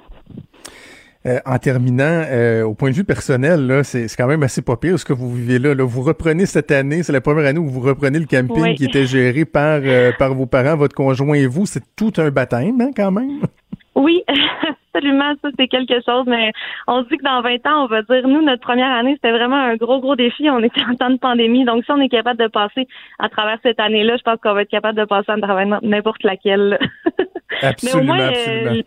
Euh, en terminant, euh, au point de vue personnel, là, c'est, quand même assez pas pire ce que vous vivez là. là. Vous reprenez cette année, c'est la première année où vous reprenez le camping qui était géré par, euh, par vos parents, votre conjoint et vous. C'est tout un baptême, hein, quand même? Oui, absolument, ça c'est quelque chose, mais on se dit que dans 20 ans, on va dire, nous, notre première année, c'était vraiment un gros, gros défi. On était en temps de pandémie, donc si on est capable de passer à travers cette année-là, je pense qu'on va être capable de passer à travers n'importe laquelle. absolument, absolument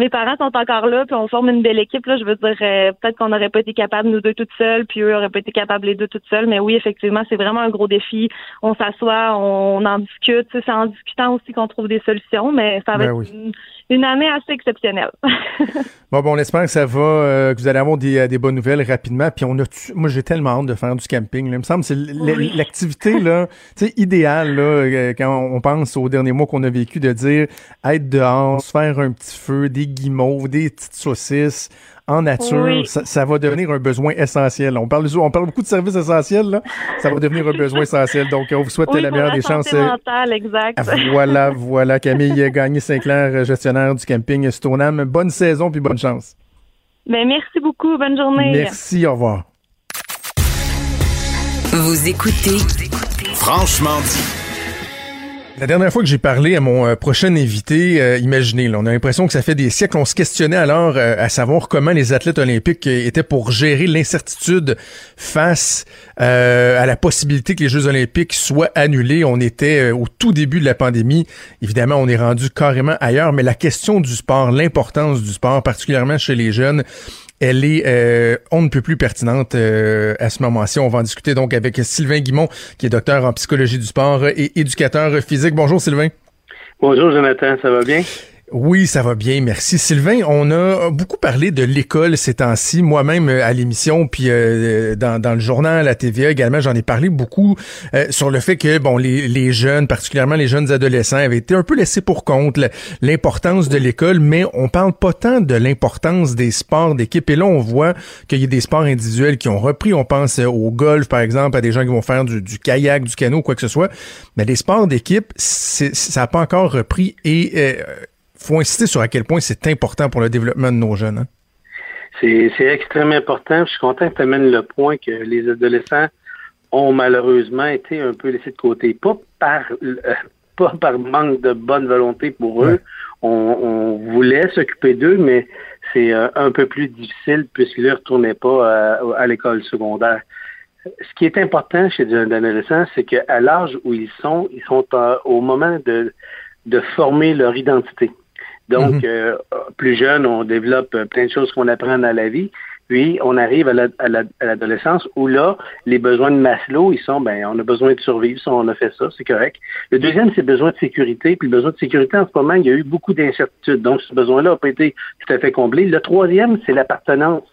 mes parents sont encore là, puis on forme une belle équipe. Là, je veux dire, euh, peut-être qu'on n'aurait pas été capable nous deux toutes seules, puis eux n'auraient pas été capables les deux toutes seules. Mais oui, effectivement, c'est vraiment un gros défi. On s'assoit, on, en discute. C'est en discutant aussi qu'on trouve des solutions, mais ça va ben être une, année assez exceptionnelle. bon, bon, on espère que ça va, euh, que vous allez avoir des, euh, des, bonnes nouvelles rapidement. Puis on a, moi, j'ai tellement hâte de faire du camping. Il me semble que c'est l'activité là, idéale là, quand on pense aux derniers mois qu'on a vécu, de dire être dehors, se faire un petit feu, des guimauves, des petites saucisses en nature, ça, va devenir un besoin essentiel. On parle, on parle beaucoup de services essentiels, là. Ça va devenir un besoin essentiel. Donc, on vous souhaite la meilleure des chances. Mentale, exact. Ah, voilà, voilà. Camille Gagné Sinclair, gestionnaire du camping Stoneham. Bonne saison puis bonne chance. Ben, merci beaucoup. Bonne journée. Merci. Au revoir. Vous écoutez Franchement dit. La dernière fois que j'ai parlé à mon euh, prochain invité, euh, imaginez, on a l'impression que ça fait des siècles, on se questionnait alors euh, à savoir comment les athlètes olympiques étaient pour gérer l'incertitude face à la possibilité que les Jeux olympiques soient annulés. On était au tout début de la pandémie. Évidemment, on est rendu carrément ailleurs, mais la question du sport, l'importance du sport, particulièrement chez les jeunes, elle est euh, on ne peut plus pertinente euh, à ce moment-ci. On va en discuter donc avec Sylvain Guimont, qui est docteur en psychologie du sport et éducateur physique. Bonjour Sylvain. Bonjour Jonathan, ça va bien? Oui, ça va bien, merci. Sylvain, on a beaucoup parlé de l'école ces temps-ci, moi-même euh, à l'émission, puis euh, dans, dans, le journal, la TVA également, j'en ai parlé beaucoup euh, sur le fait que bon, les, jeunes, particulièrement les jeunes adolescents, avaient été un peu laissés pour compte, l'importance de l'école, mais on parle pas tant de l'importance des sports d'équipe. Et là, on voit qu'il y a des sports individuels qui ont repris. On pense au golf, par exemple, à des gens qui vont faire du, du kayak, du canot, quoi que ce soit. Mais les sports d'équipe, ça n'a pas encore repris. Et faut insister sur à quel point c'est important pour le développement de nos jeunes. Hein. C'est extrêmement important. Je suis content que tu amènes le point que les adolescents ont malheureusement été un peu laissés de côté. Pas par euh, pas par manque de bonne volonté pour eux. On, voulait s'occuper d'eux, mais c'est euh, un peu plus difficile puisqu'ils ne retournaient pas à, l'école secondaire. Ce qui est important chez un adolescent, c'est qu'à l'âge où ils sont, ils sont au moment de, de former leur identité. Donc, mhm. euh, plus jeune, on développe plein de choses qu'on apprend dans la vie. Puis, on arrive à l'adolescence où là, les besoins de Maslow, ils sont, ben, on a besoin de survivre, ça, on a fait ça, c'est correct. Le deuxième, c'est besoin de sécurité. Puis, le besoin de sécurité, en ce moment, il y a eu beaucoup d'incertitudes. Donc, ce besoin-là n'a pas été tout à fait comblé. Le troisième, c'est l'appartenance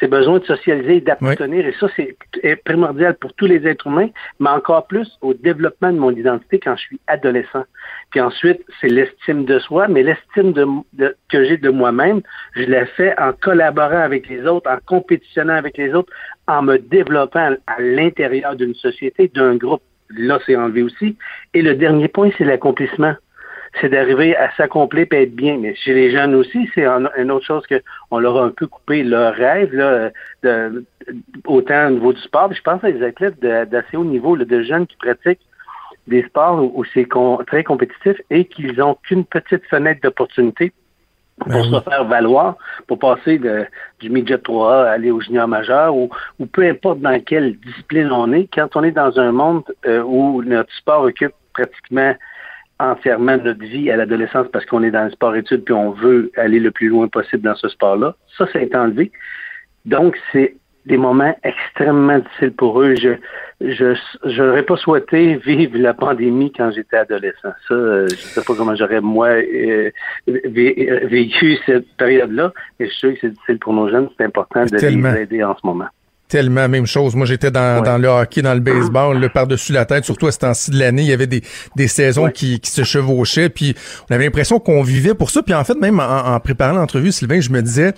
c'est besoin de socialiser et d'appartenir. Et ça, c'est primordial pour tous les êtres humains, mais encore plus au développement de mon identité quand je suis adolescent. Puis ensuite, c'est l'estime de soi, mais l'estime de, que j'ai de moi-même, je la fais en collaborant avec les autres, en compétitionnant avec les autres, en me développant à l'intérieur d'une société, d'un groupe. Là, c'est enlevé aussi. Et le dernier point, c'est l'accomplissement c'est d'arriver à s'accomplir et être bien. Mais chez les jeunes aussi, c'est une autre chose qu'on leur a un peu coupé leur rêve, là, de, autant au niveau du sport. je pense à des athlètes d'assez haut niveau, de jeunes qui pratiquent des sports où, c'est très compétitif et qu'ils n'ont qu'une petite fenêtre d'opportunité pour ben se faire valoir, pour passer de, du midget 3A à aller au junior majeur ou, ou peu importe dans quelle discipline on est, quand on est dans un monde euh, où notre sport occupe pratiquement entièrement notre vie à l'adolescence parce qu'on est dans le sport-études puis on veut aller le plus loin possible dans ce sport-là. Ça, ça a été enlevé. Donc, c'est des moments extrêmement difficiles pour eux. Je je j'aurais pas souhaité vivre la pandémie quand j'étais adolescent. Ça, euh, je sais pas comment j'aurais moi euh, vécu cette période-là, mais je suis sûr que c'est difficile pour nos jeunes. C'est important de les aider en ce moment tellement la même chose. Moi, j'étais dans, dans le hockey, dans le baseball, le par-dessus la tête, surtout à ce temps-ci de l'année. Il y avait des, des saisons qui, qui, se chevauchaient, puis on avait l'impression qu'on vivait pour ça. Puis en fait, même en, préparant l'entrevue, Sylvain, je me disais,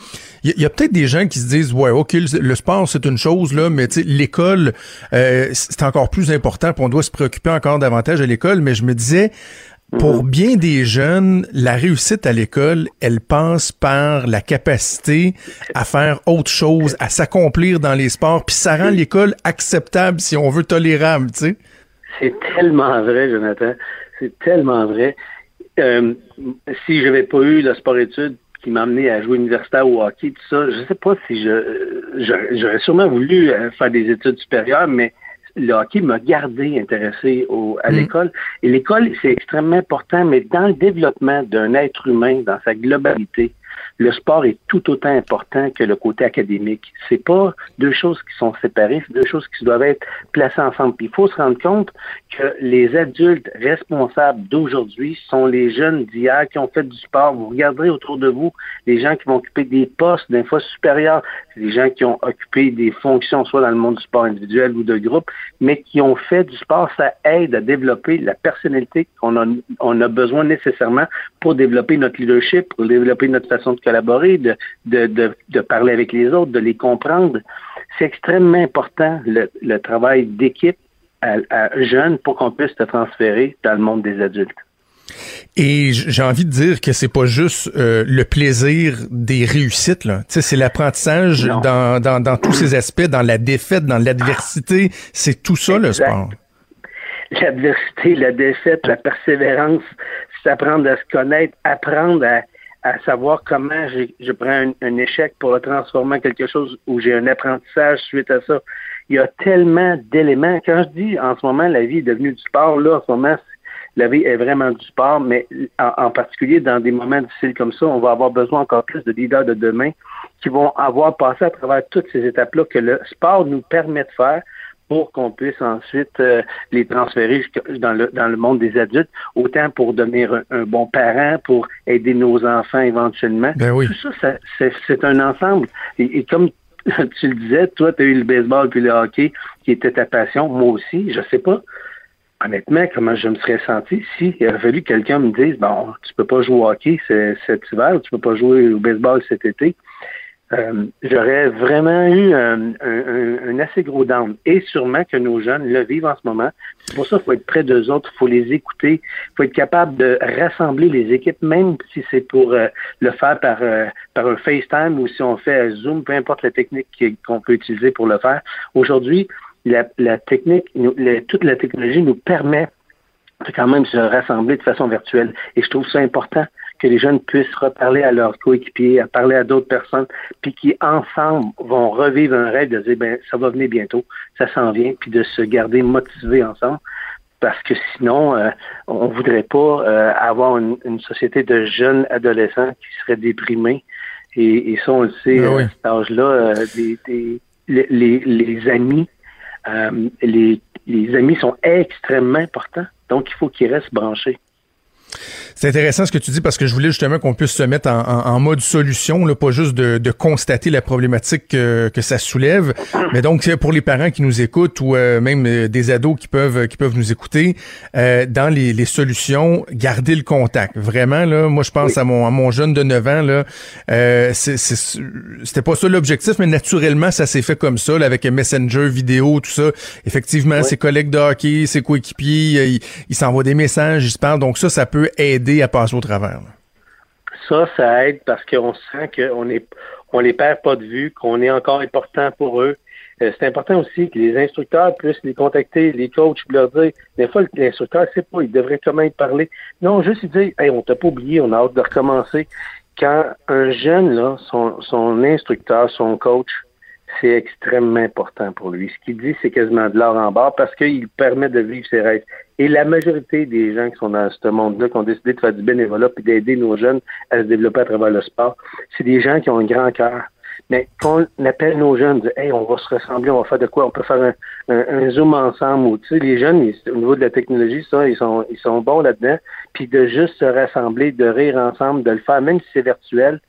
il y, a, peut-être des gens qui se disent, ouais, OK, le, sport, c'est une chose, là, mais l'école, euh, c'est encore plus important, puis on doit se préoccuper encore davantage de l'école. Mais je me disais, pour mhm. bien des jeunes, la réussite à l'école, elle passe par la capacité à faire autre chose, à s'accomplir dans les sports, puis ça rend l'école acceptable, si on veut, tolérable, tu sais. C'est tellement vrai, Jonathan. C'est tellement vrai. Euh, si je n'avais pas eu le sport-études qui m'a amené à jouer universitaire au hockey, tout ça, je ne sais pas si je j'aurais sûrement voulu euh, faire des études supérieures, mais le hockey m'a gardé intéressé au, à mm. l'école. Et l'école, c'est extrêmement important, mais dans le développement d'un être humain, dans sa globalité, le sport est tout autant important que le côté académique. C'est pas deux choses qui sont séparées, c'est deux choses qui doivent être placées ensemble. Puis il faut se rendre compte que les adultes responsables d'aujourd'hui sont les jeunes d'hier qui ont fait du sport. Vous regarderez autour de vous les gens qui vont occuper des postes d'un fois supérieurs, les gens qui ont occupé des fonctions soit dans le monde du sport individuel ou de groupe, mais qui ont fait du sport. Ça aide à développer la personnalité qu'on a, on a besoin nécessairement pour développer notre leadership, pour développer notre façon de collaborer, de, de, de, parler avec les autres, de les comprendre. C'est extrêmement important le, le travail d'équipe à, jeunes pour qu'on puisse se transférer dans le monde des adultes. Et j'ai envie de dire que c'est pas juste euh, le plaisir des réussites, là. c'est l'apprentissage dans, dans, dans, tous ces aspects, dans la défaite, dans l'adversité. C'est tout ça, le sport. L'adversité, la défaite, la persévérance, c'est apprendre à se connaître, apprendre à, à savoir comment je prends un, échec pour le transformer en quelque chose où j'ai un apprentissage suite à ça. Il y a tellement d'éléments. Quand je dis en ce moment la vie est devenue du sport, là, en ce moment, la vie est vraiment du sport, mais en, particulier dans des moments difficiles comme ça, on va avoir besoin encore plus de leaders de demain qui vont avoir passé à travers toutes ces étapes-là que le sport nous permet de faire pour qu'on puisse ensuite euh, les transférer dans le, dans le monde des adultes, autant pour devenir un, bon parent, pour aider nos enfants éventuellement. Ben oui. Tout ça, c'est un ensemble. Et, comme tu le disais, toi, tu as eu le baseball puis le hockey qui était ta passion. Moi aussi, je sais pas. Honnêtement, comment je me serais senti si il aurait fallu que quelqu'un me dise bon, tu peux pas jouer au hockey cet hiver, tu peux pas jouer au baseball cet été. Euh, j'aurais vraiment eu un, assez gros down. Et sûrement que nos jeunes le vivent en ce moment. C'est pour ça qu'il faut être près d'eux autres, il faut les écouter, il faut être capable de rassembler les équipes, même si c'est pour euh, le faire par, euh, par un FaceTime ou si on fait Zoom, peu importe la technique qu'on peut utiliser pour le faire. Aujourd'hui, la, la technique, toute la technologie nous permet de quand même se rassembler de façon virtuelle. Et je trouve ça important que les jeunes puissent reparler à leurs coéquipiers, à parler à d'autres personnes, puis qui ensemble vont revivre un rêve de dire ben ça va venir bientôt, ça s'en vient, puis de se garder motivés ensemble. Parce que sinon, euh, on voudrait pas euh, avoir une, société de jeunes adolescents qui seraient déprimés. Et, et ça, on le sait, ben à cet âge-là, euh, les, les, les, amis, les, les amis sont extrêmement importants. Donc, il faut qu'ils restent branchés. C'est intéressant ce que tu dis parce que je voulais justement qu'on puisse se mettre en, mode solution, là, pas juste de, constater la problématique que, ça soulève, mais donc pour les parents qui nous écoutent ou euh, même euh, des ados qui peuvent qui peuvent nous écouter, euh, dans les, solutions, garder le contact. Vraiment là, moi je pense à mon à mon jeune de 9 ans là, c'était pas ça l'objectif, mais naturellement ça s'est fait comme ça là, avec Messenger, vidéo, tout ça. Effectivement, ses collègues de hockey, ses coéquipiers, ils s'envoient des messages, ils se parlent, donc ça ça peut aider à passer au travers. Ça, ça aide parce qu'on sent qu'on est, on les perd pas de vue, qu'on est encore important pour eux. Euh, c'est important aussi que les instructeurs puissent les contacter, les coachs, leur dire, des fois, l'instructeur sait pas, il devrait comment y parler. Non, juste lui dire, hey, on t'a pas oublié, on a hâte de recommencer. Quand un jeune, là, son instructeur, son coach, c'est extrêmement important pour lui. Ce qu'il dit, c'est quasiment de l'or en barre parce qu'il permet de vivre ses rêves. Et la majorité des gens qui sont dans ce monde-là, qui ont décidé de faire du bénévolat puis d'aider nos jeunes à se développer à travers le sport, c'est des gens qui ont un grand cœur. Mais quand on appelle nos jeunes, hey, on va se ressembler, on va faire de quoi? On peut faire un, zoom ensemble. Ou, tu sais, les jeunes, au niveau de la technologie, ça, ils sont, ils sont bons là-dedans. Puis de juste se rassembler, de rire ensemble, de le faire, même si c'est virtuel,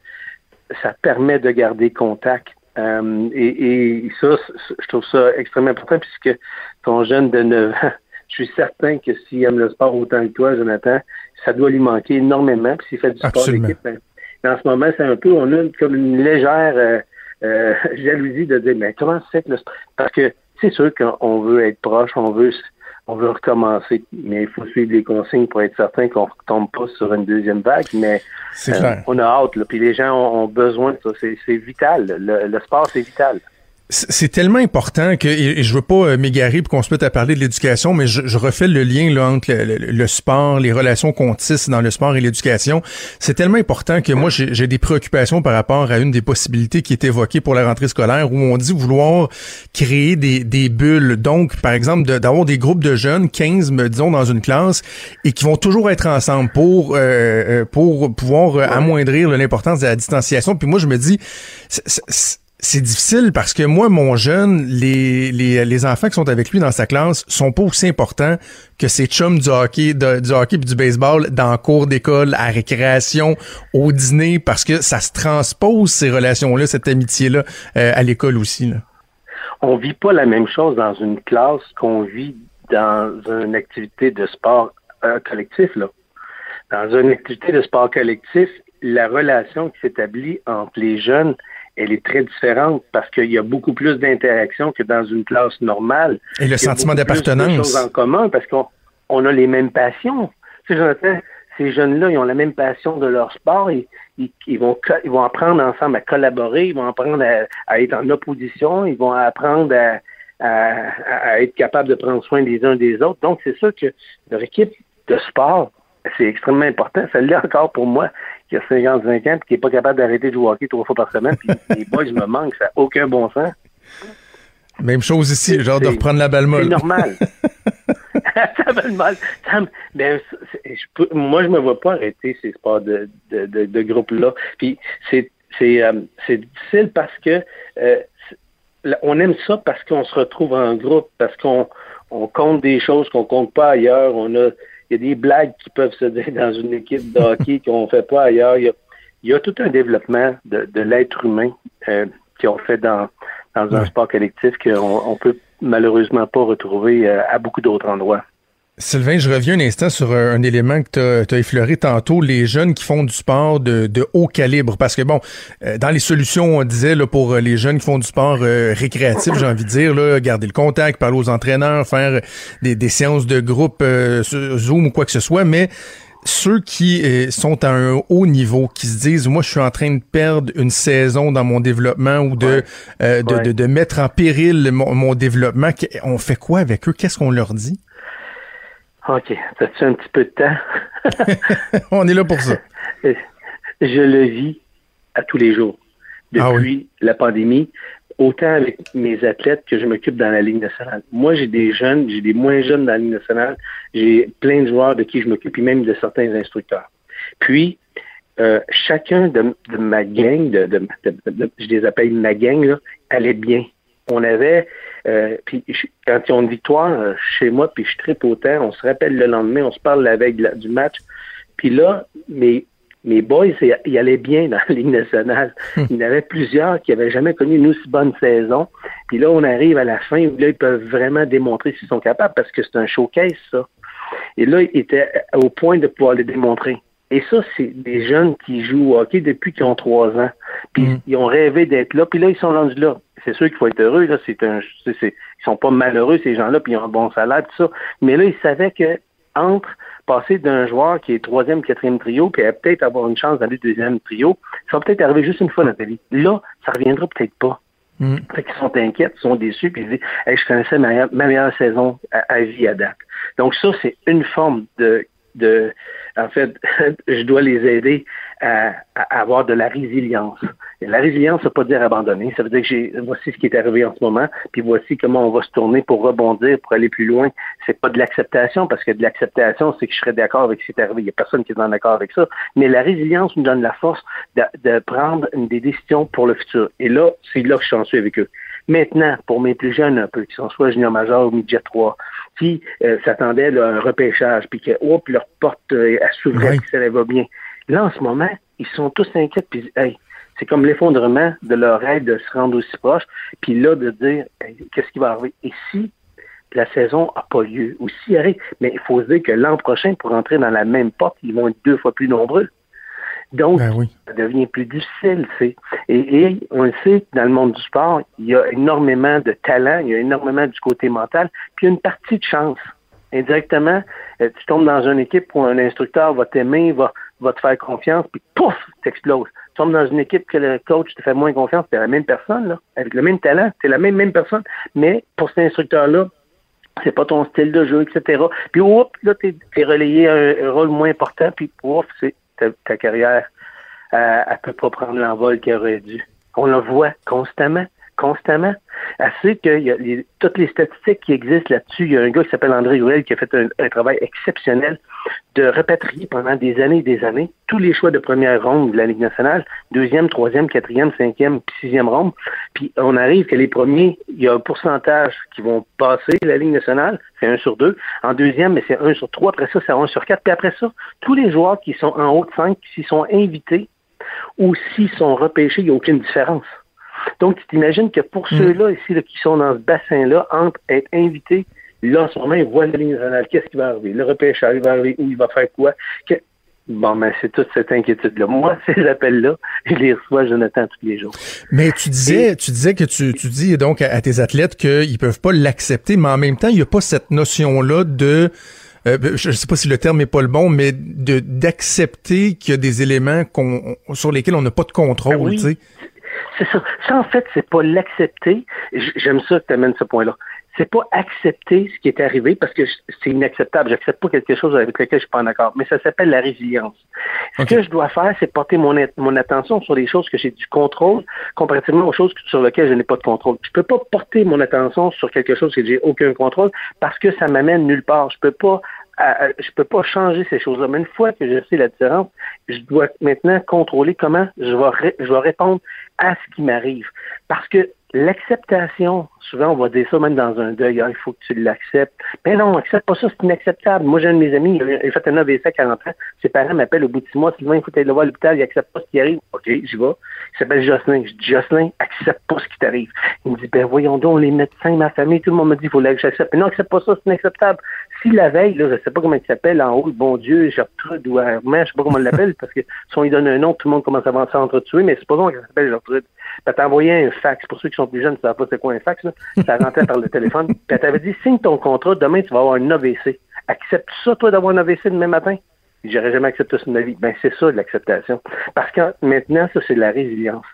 ça permet de garder contact Euh, et, et, ça, je trouve ça extrêmement important puisque ton jeune de 9 ans, je suis certain que s'il aime le sport autant que toi, Jonathan, ça doit lui manquer énormément. Puis s'il fait du sport d'équipe, ben, en ce moment, c'est un peu, on a comme une légère euh, euh, jalousie de dire, mais comment c'est que le sport? Parce que c'est sûr qu'on veut être proche, on veut on veut recommencer, mais il faut suivre les consignes pour être certain qu'on ne tombe pas sur une deuxième vague. Mais euh, on a hâte, là, puis les gens ont, besoin de ça. C'est vital. le sport, c'est vital. C'est tellement important que, et je veux pas euh, m'égarer pour qu'on se mette à parler de l'éducation, mais je, refais le lien là, entre le, sport, les relations qu'on tisse dans le sport et l'éducation. C'est tellement important que moi, j'ai des préoccupations par rapport à une des possibilités qui est évoquée pour la rentrée scolaire, où on dit vouloir créer des, des bulles. Donc, par exemple, d'avoir des groupes de jeunes, 15, disons, dans une classe, et qui vont toujours être ensemble pour, euh, euh, pour pouvoir amoindrir l'importance de la distanciation. Puis moi, je me dis, c'est difficile parce que moi, mon jeune, les, les, les, enfants qui sont avec lui dans sa classe sont pas aussi importants que ces chums du hockey, du hockey et du baseball dans cours d'école, à récréation, au dîner, parce que ça se transpose ces relations-là, cette amitié-là, euh, à l'école aussi. Là. On vit pas la même chose dans une classe qu'on vit dans une activité de sport euh, collectif. Là. Dans une activité de sport collectif, la relation qui s'établit entre les jeunes elle est très différente parce qu'il y a beaucoup plus d'interaction que dans une classe normale. Et le sentiment d'appartenance. choses en commun parce qu'on on a les mêmes passions. Tu sais, ces jeunes-là, ils ont la même passion de leur sport. et ils, vont, ils vont apprendre ensemble à collaborer, ils vont apprendre à, être en opposition, ils vont apprendre à, à, être capables de prendre soin des uns des autres. Donc, c'est ça que leur équipe de sport, c'est extrêmement important. Ça l'est encore pour moi qui a 55 ans et qui n'est pas capable d'arrêter de jouer au hockey trois fois par semaine. Puis les boys me manquent, ça n'a aucun bon sens. Même chose ici, genre de reprendre la balle molle. C'est normal. ça va mal. Ben, moi, je me vois pas arrêter ces sports de, de, de, groupe-là. Puis c'est c'est euh, difficile parce que euh, on aime ça parce qu'on se retrouve en groupe, parce qu'on on compte des choses qu'on compte pas ailleurs. On a y a des blagues qui peuvent se dire dans une équipe de hockey qu'on ne fait pas ailleurs. Il y, a, tout un développement de, l'être humain euh, qu'on fait dans, dans un sport collectif qu'on ne peut malheureusement pas retrouver euh, à beaucoup d'autres endroits. Sylvain, je reviens un instant sur euh, un, élément que tu as, effleuré tantôt, les jeunes qui font du sport de, haut calibre. Parce que bon, euh, dans les solutions, on disait là, pour euh, les jeunes qui font du sport récréatif, j'ai envie de dire, là, garder le contact, parler aux entraîneurs, faire des, séances de groupe Zoom ou quoi que ce soit, mais ceux qui sont à un haut niveau, qui se disent, moi, je suis en train de perdre une saison dans mon développement ou de, de, de, mettre en péril mon, mon développement, on fait quoi avec eux? Qu'est-ce qu'on leur dit? OK. As-tu un petit peu de temps? On est là pour ça. Je le vis à tous les jours. Ah depuis la pandémie, autant avec mes athlètes que je m'occupe dans la Ligue nationale. Moi, j'ai des jeunes, j'ai des moins jeunes dans la Ligue nationale. J'ai plein de joueurs de qui je m'occupe, et même de certains instructeurs. Puis, euh, chacun de, ma gang, de, je les appelle ma gang, là, allait bien. On avait euh, puis quand ils ont une victoire euh, chez moi, puis je tripe autant, on se rappelle le lendemain, on se parle la veille du match. Puis là, mes, mes boys, ils allaient bien dans la Ligue nationale. Hmm. Il y en avait plusieurs qui n'avaient jamais connu une aussi bonne saison. Puis là, on arrive à la fin où là, ils peuvent vraiment démontrer s'ils sont capables parce que c'est un showcase, ça. Et là, ils étaient au point de pouvoir le démontrer. Et ça, c'est des jeunes qui jouent au hockey depuis qu'ils ont trois ans. Puis hmm. ils ont rêvé d'être là. Puis là, ils sont rendus là c'est sûr qu'il faut être heureux. Là, c'est un, c'est, ils sont pas malheureux ces gens-là, puis ils ont un bon salaire, tout ça. Mais là, ils savaient que entre passer d'un joueur qui est troisième, quatrième trio, puis peut-être avoir une chance d'aller deuxième trio, ça va peut-être arriver juste une fois dans ta vie. Là, ça reviendra peut-être pas. Mm. Fait qu'ils sont inquiets, ils sont déçus, puis ils disent hey, je connaissais ma, meilleure saison à, vie à date. Donc ça, c'est une forme de, de en fait, je dois les aider à, avoir de la résilience. La résilience, ça veut pas dire abandonner. Ça veut dire que j'ai, voici ce qui est arrivé en ce moment, puis voici comment on va se tourner pour rebondir, pour aller plus loin. C'est pas de l'acceptation, parce que de l'acceptation, c'est que je serais d'accord avec ce qui est arrivé. Il y a personne qui est en accord avec ça. Mais la résilience nous donne la force de, prendre des décisions pour le futur. Et là, c'est là que je suis avec eux. Maintenant, pour mes plus jeunes un peu, qui sont soit junior major ou midget 3, qui euh, s'attendaient à un repêchage, puis que, hop, leur porte euh, s'ouvrait, puis ça va bien. Là, en ce moment, ils sont tous inquiets, puis hey, c'est comme l'effondrement de leur rêve de se rendre aussi proche, puis là, de dire, qu'est-ce qui va arriver? Et si la saison n'a pas lieu, ou si arrive, mais il faut se dire que l'an prochain, pour entrer dans la même porte, ils vont être deux fois plus nombreux. Donc, Ben oui. ça devient plus difficile. Et, et on le sait, dans le monde du sport, il y a énormément de talent, il y a énormément du côté mental, puis il y a une partie de chance. Indirectement, euh, tu tombes dans une équipe où un instructeur va t'aimer, va, va te faire confiance, puis pouf, t'exploses. Tu tombes dans une équipe que le coach te fait moins confiance, c'est la même personne, là, avec le même talent, c'est la même, même personne, mais pour cet instructeur-là, c'est pas ton style de jeu, etc. Puis, oups, là, t'es es relayé à un, un rôle moins important, puis, ouf, c'est ta, carrière, euh, elle peut pas prendre l'envol qu'elle aurait dû. On le voit constamment, constamment. Assez que y a les- toutes les statistiques qui existent là-dessus, il y a un gars qui s'appelle André Ruel qui a fait un, un travail exceptionnel de repatrier pendant des années et des années tous les choix de première ronde de la Ligue nationale, deuxième, troisième, quatrième, cinquième, sixième ronde. Puis on arrive que les premiers, il y a un pourcentage qui vont passer la Ligue nationale, c'est un sur deux. En deuxième, mais c'est un sur trois. Après ça, c'est un sur quatre. Puis après ça, tous les joueurs qui sont en haut de cinq, s'ils sont invités ou s'ils sont repêchés, il n'y a aucune différence. Donc, tu t'imagines que pour ceux-là ici là, qui sont dans ce bassin-là, entre être invités, là, en ce moment, ils voient la ligne nationale, qu'est-ce qui va arriver? Le repêchage, il va arriver où, il va faire quoi? Que- Bon, ben, c'est toute cette inquiétude-là. Moi, ces appels-là, je les reçois, Jonathan, tous les jours. Mais tu disais, tu disais que tu, tu dis donc à, à tes athlètes qu'ils peuvent pas l'accepter, mais en même temps, il n'y a pas cette notion-là de euh, je ne sais pas si le terme est pas le bon, mais de d'accepter qu'il y a des éléments qu'on sur lesquels on n'a pas de contrôle, Ah oui. tu sais. C'est ça. Ça, en fait, c'est pas l'accepter. J'aime ça que tu amènes ce point-là. C'est pas accepter ce qui est arrivé parce que c'est inacceptable. J'accepte pas quelque chose avec lequel je suis pas en accord. Mais ça s'appelle la résilience. Ce que je dois faire, c'est porter mon, mon attention sur les choses que j'ai du contrôle comparativement aux choses sur lesquelles je n'ai pas de contrôle. Je peux pas porter mon attention sur quelque chose que j'ai aucun contrôle parce que ça m'amène nulle part. Je peux pas à- je peux pas changer ces choses-là. Mais une fois que je sais la différence, je dois maintenant contrôler comment je vais, je vais répondre à ce qui m'arrive. Parce que l'acceptation, souvent on va dire ça même dans un deuil, Ah, il faut que tu l'acceptes. Mais non, accepte pas ça, c'est inacceptable. Moi, j'ai un de mes amis, il a, fait un AVC à 40 ans. Ses parents m'appellent au bout de six mois, Sylvain, il faut tu le voir à l'hôpital, il accepte pas ce qui arrive. OK, j'y vais. Il s'appelle Jocelyn. Je dis, Jocelyn, accepte pas ce qui t'arrive. Il me dit, ben voyons donc, les médecins, ma famille, tout le monde me dit, il faut que j'accepte. Mais non, accepte pas ça, c'est inacceptable. Si la veille, là, je sais pas comment il s'appelle, en haut, bon Dieu, Gertrude ou Armand, je sais pas comment on l'appelle, parce que si on lui donne un nom, tout le monde commence à s'entretuer, mais c'est pas bon qu'elle s'appelle Gertrude. Elle t'a envoyé un fax. Pour ceux qui sont plus jeunes, ne savent pas c'est quoi un fax, là. Ça rentrait par le téléphone. Puis elle t'avait dit, signe ton contrat, demain, tu vas avoir un AVC. Acceptes ça, toi, d'avoir un AVC demain matin? J'aurais jamais accepté ça de ma vie. Ben, c'est ça, de l'acceptation. Parce que maintenant, ça, c'est de la résilience.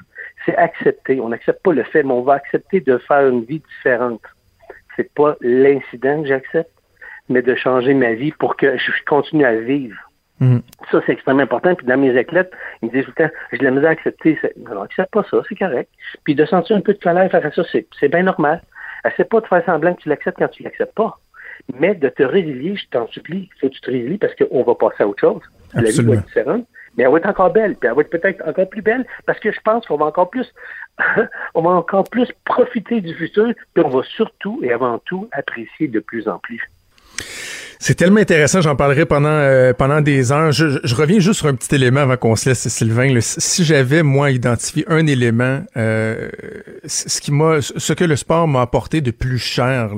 C'est accepter. On n'accepte pas le fait, mais on va accepter de faire une vie différente. C'est pas l'incident que j'accepte, mais de changer ma vie pour que je continue à vivre. Mhm. Ça, c'est extrêmement important. Puis dans mes athlètes, ils me disent tout le temps, j'ai de la misère à accepter. Non, accepte pas ça, c'est correct. Puis de sentir un peu de colère face à ça, c'est, bien normal. Essaie pas de faire semblant que tu l'acceptes quand tu l'acceptes pas. Mais de te résilier, je t'en supplie, faut que tu te résilies parce qu'on va passer à autre chose. La vie va Absolument. être différente. Mais elle va être encore belle, puis elle va être peut-être encore plus belle, parce que je pense qu'on va encore plus, on va encore plus profiter du futur, puis on va surtout et avant tout apprécier de plus en plus. C'est tellement intéressant, j'en parlerai pendant euh, pendant des heures. Je, reviens juste sur un petit élément avant qu'on se laisse, Sylvain. Si- j'avais moi identifié un élément, euh, ce qui m'a, ce que le sport m'a apporté de plus cher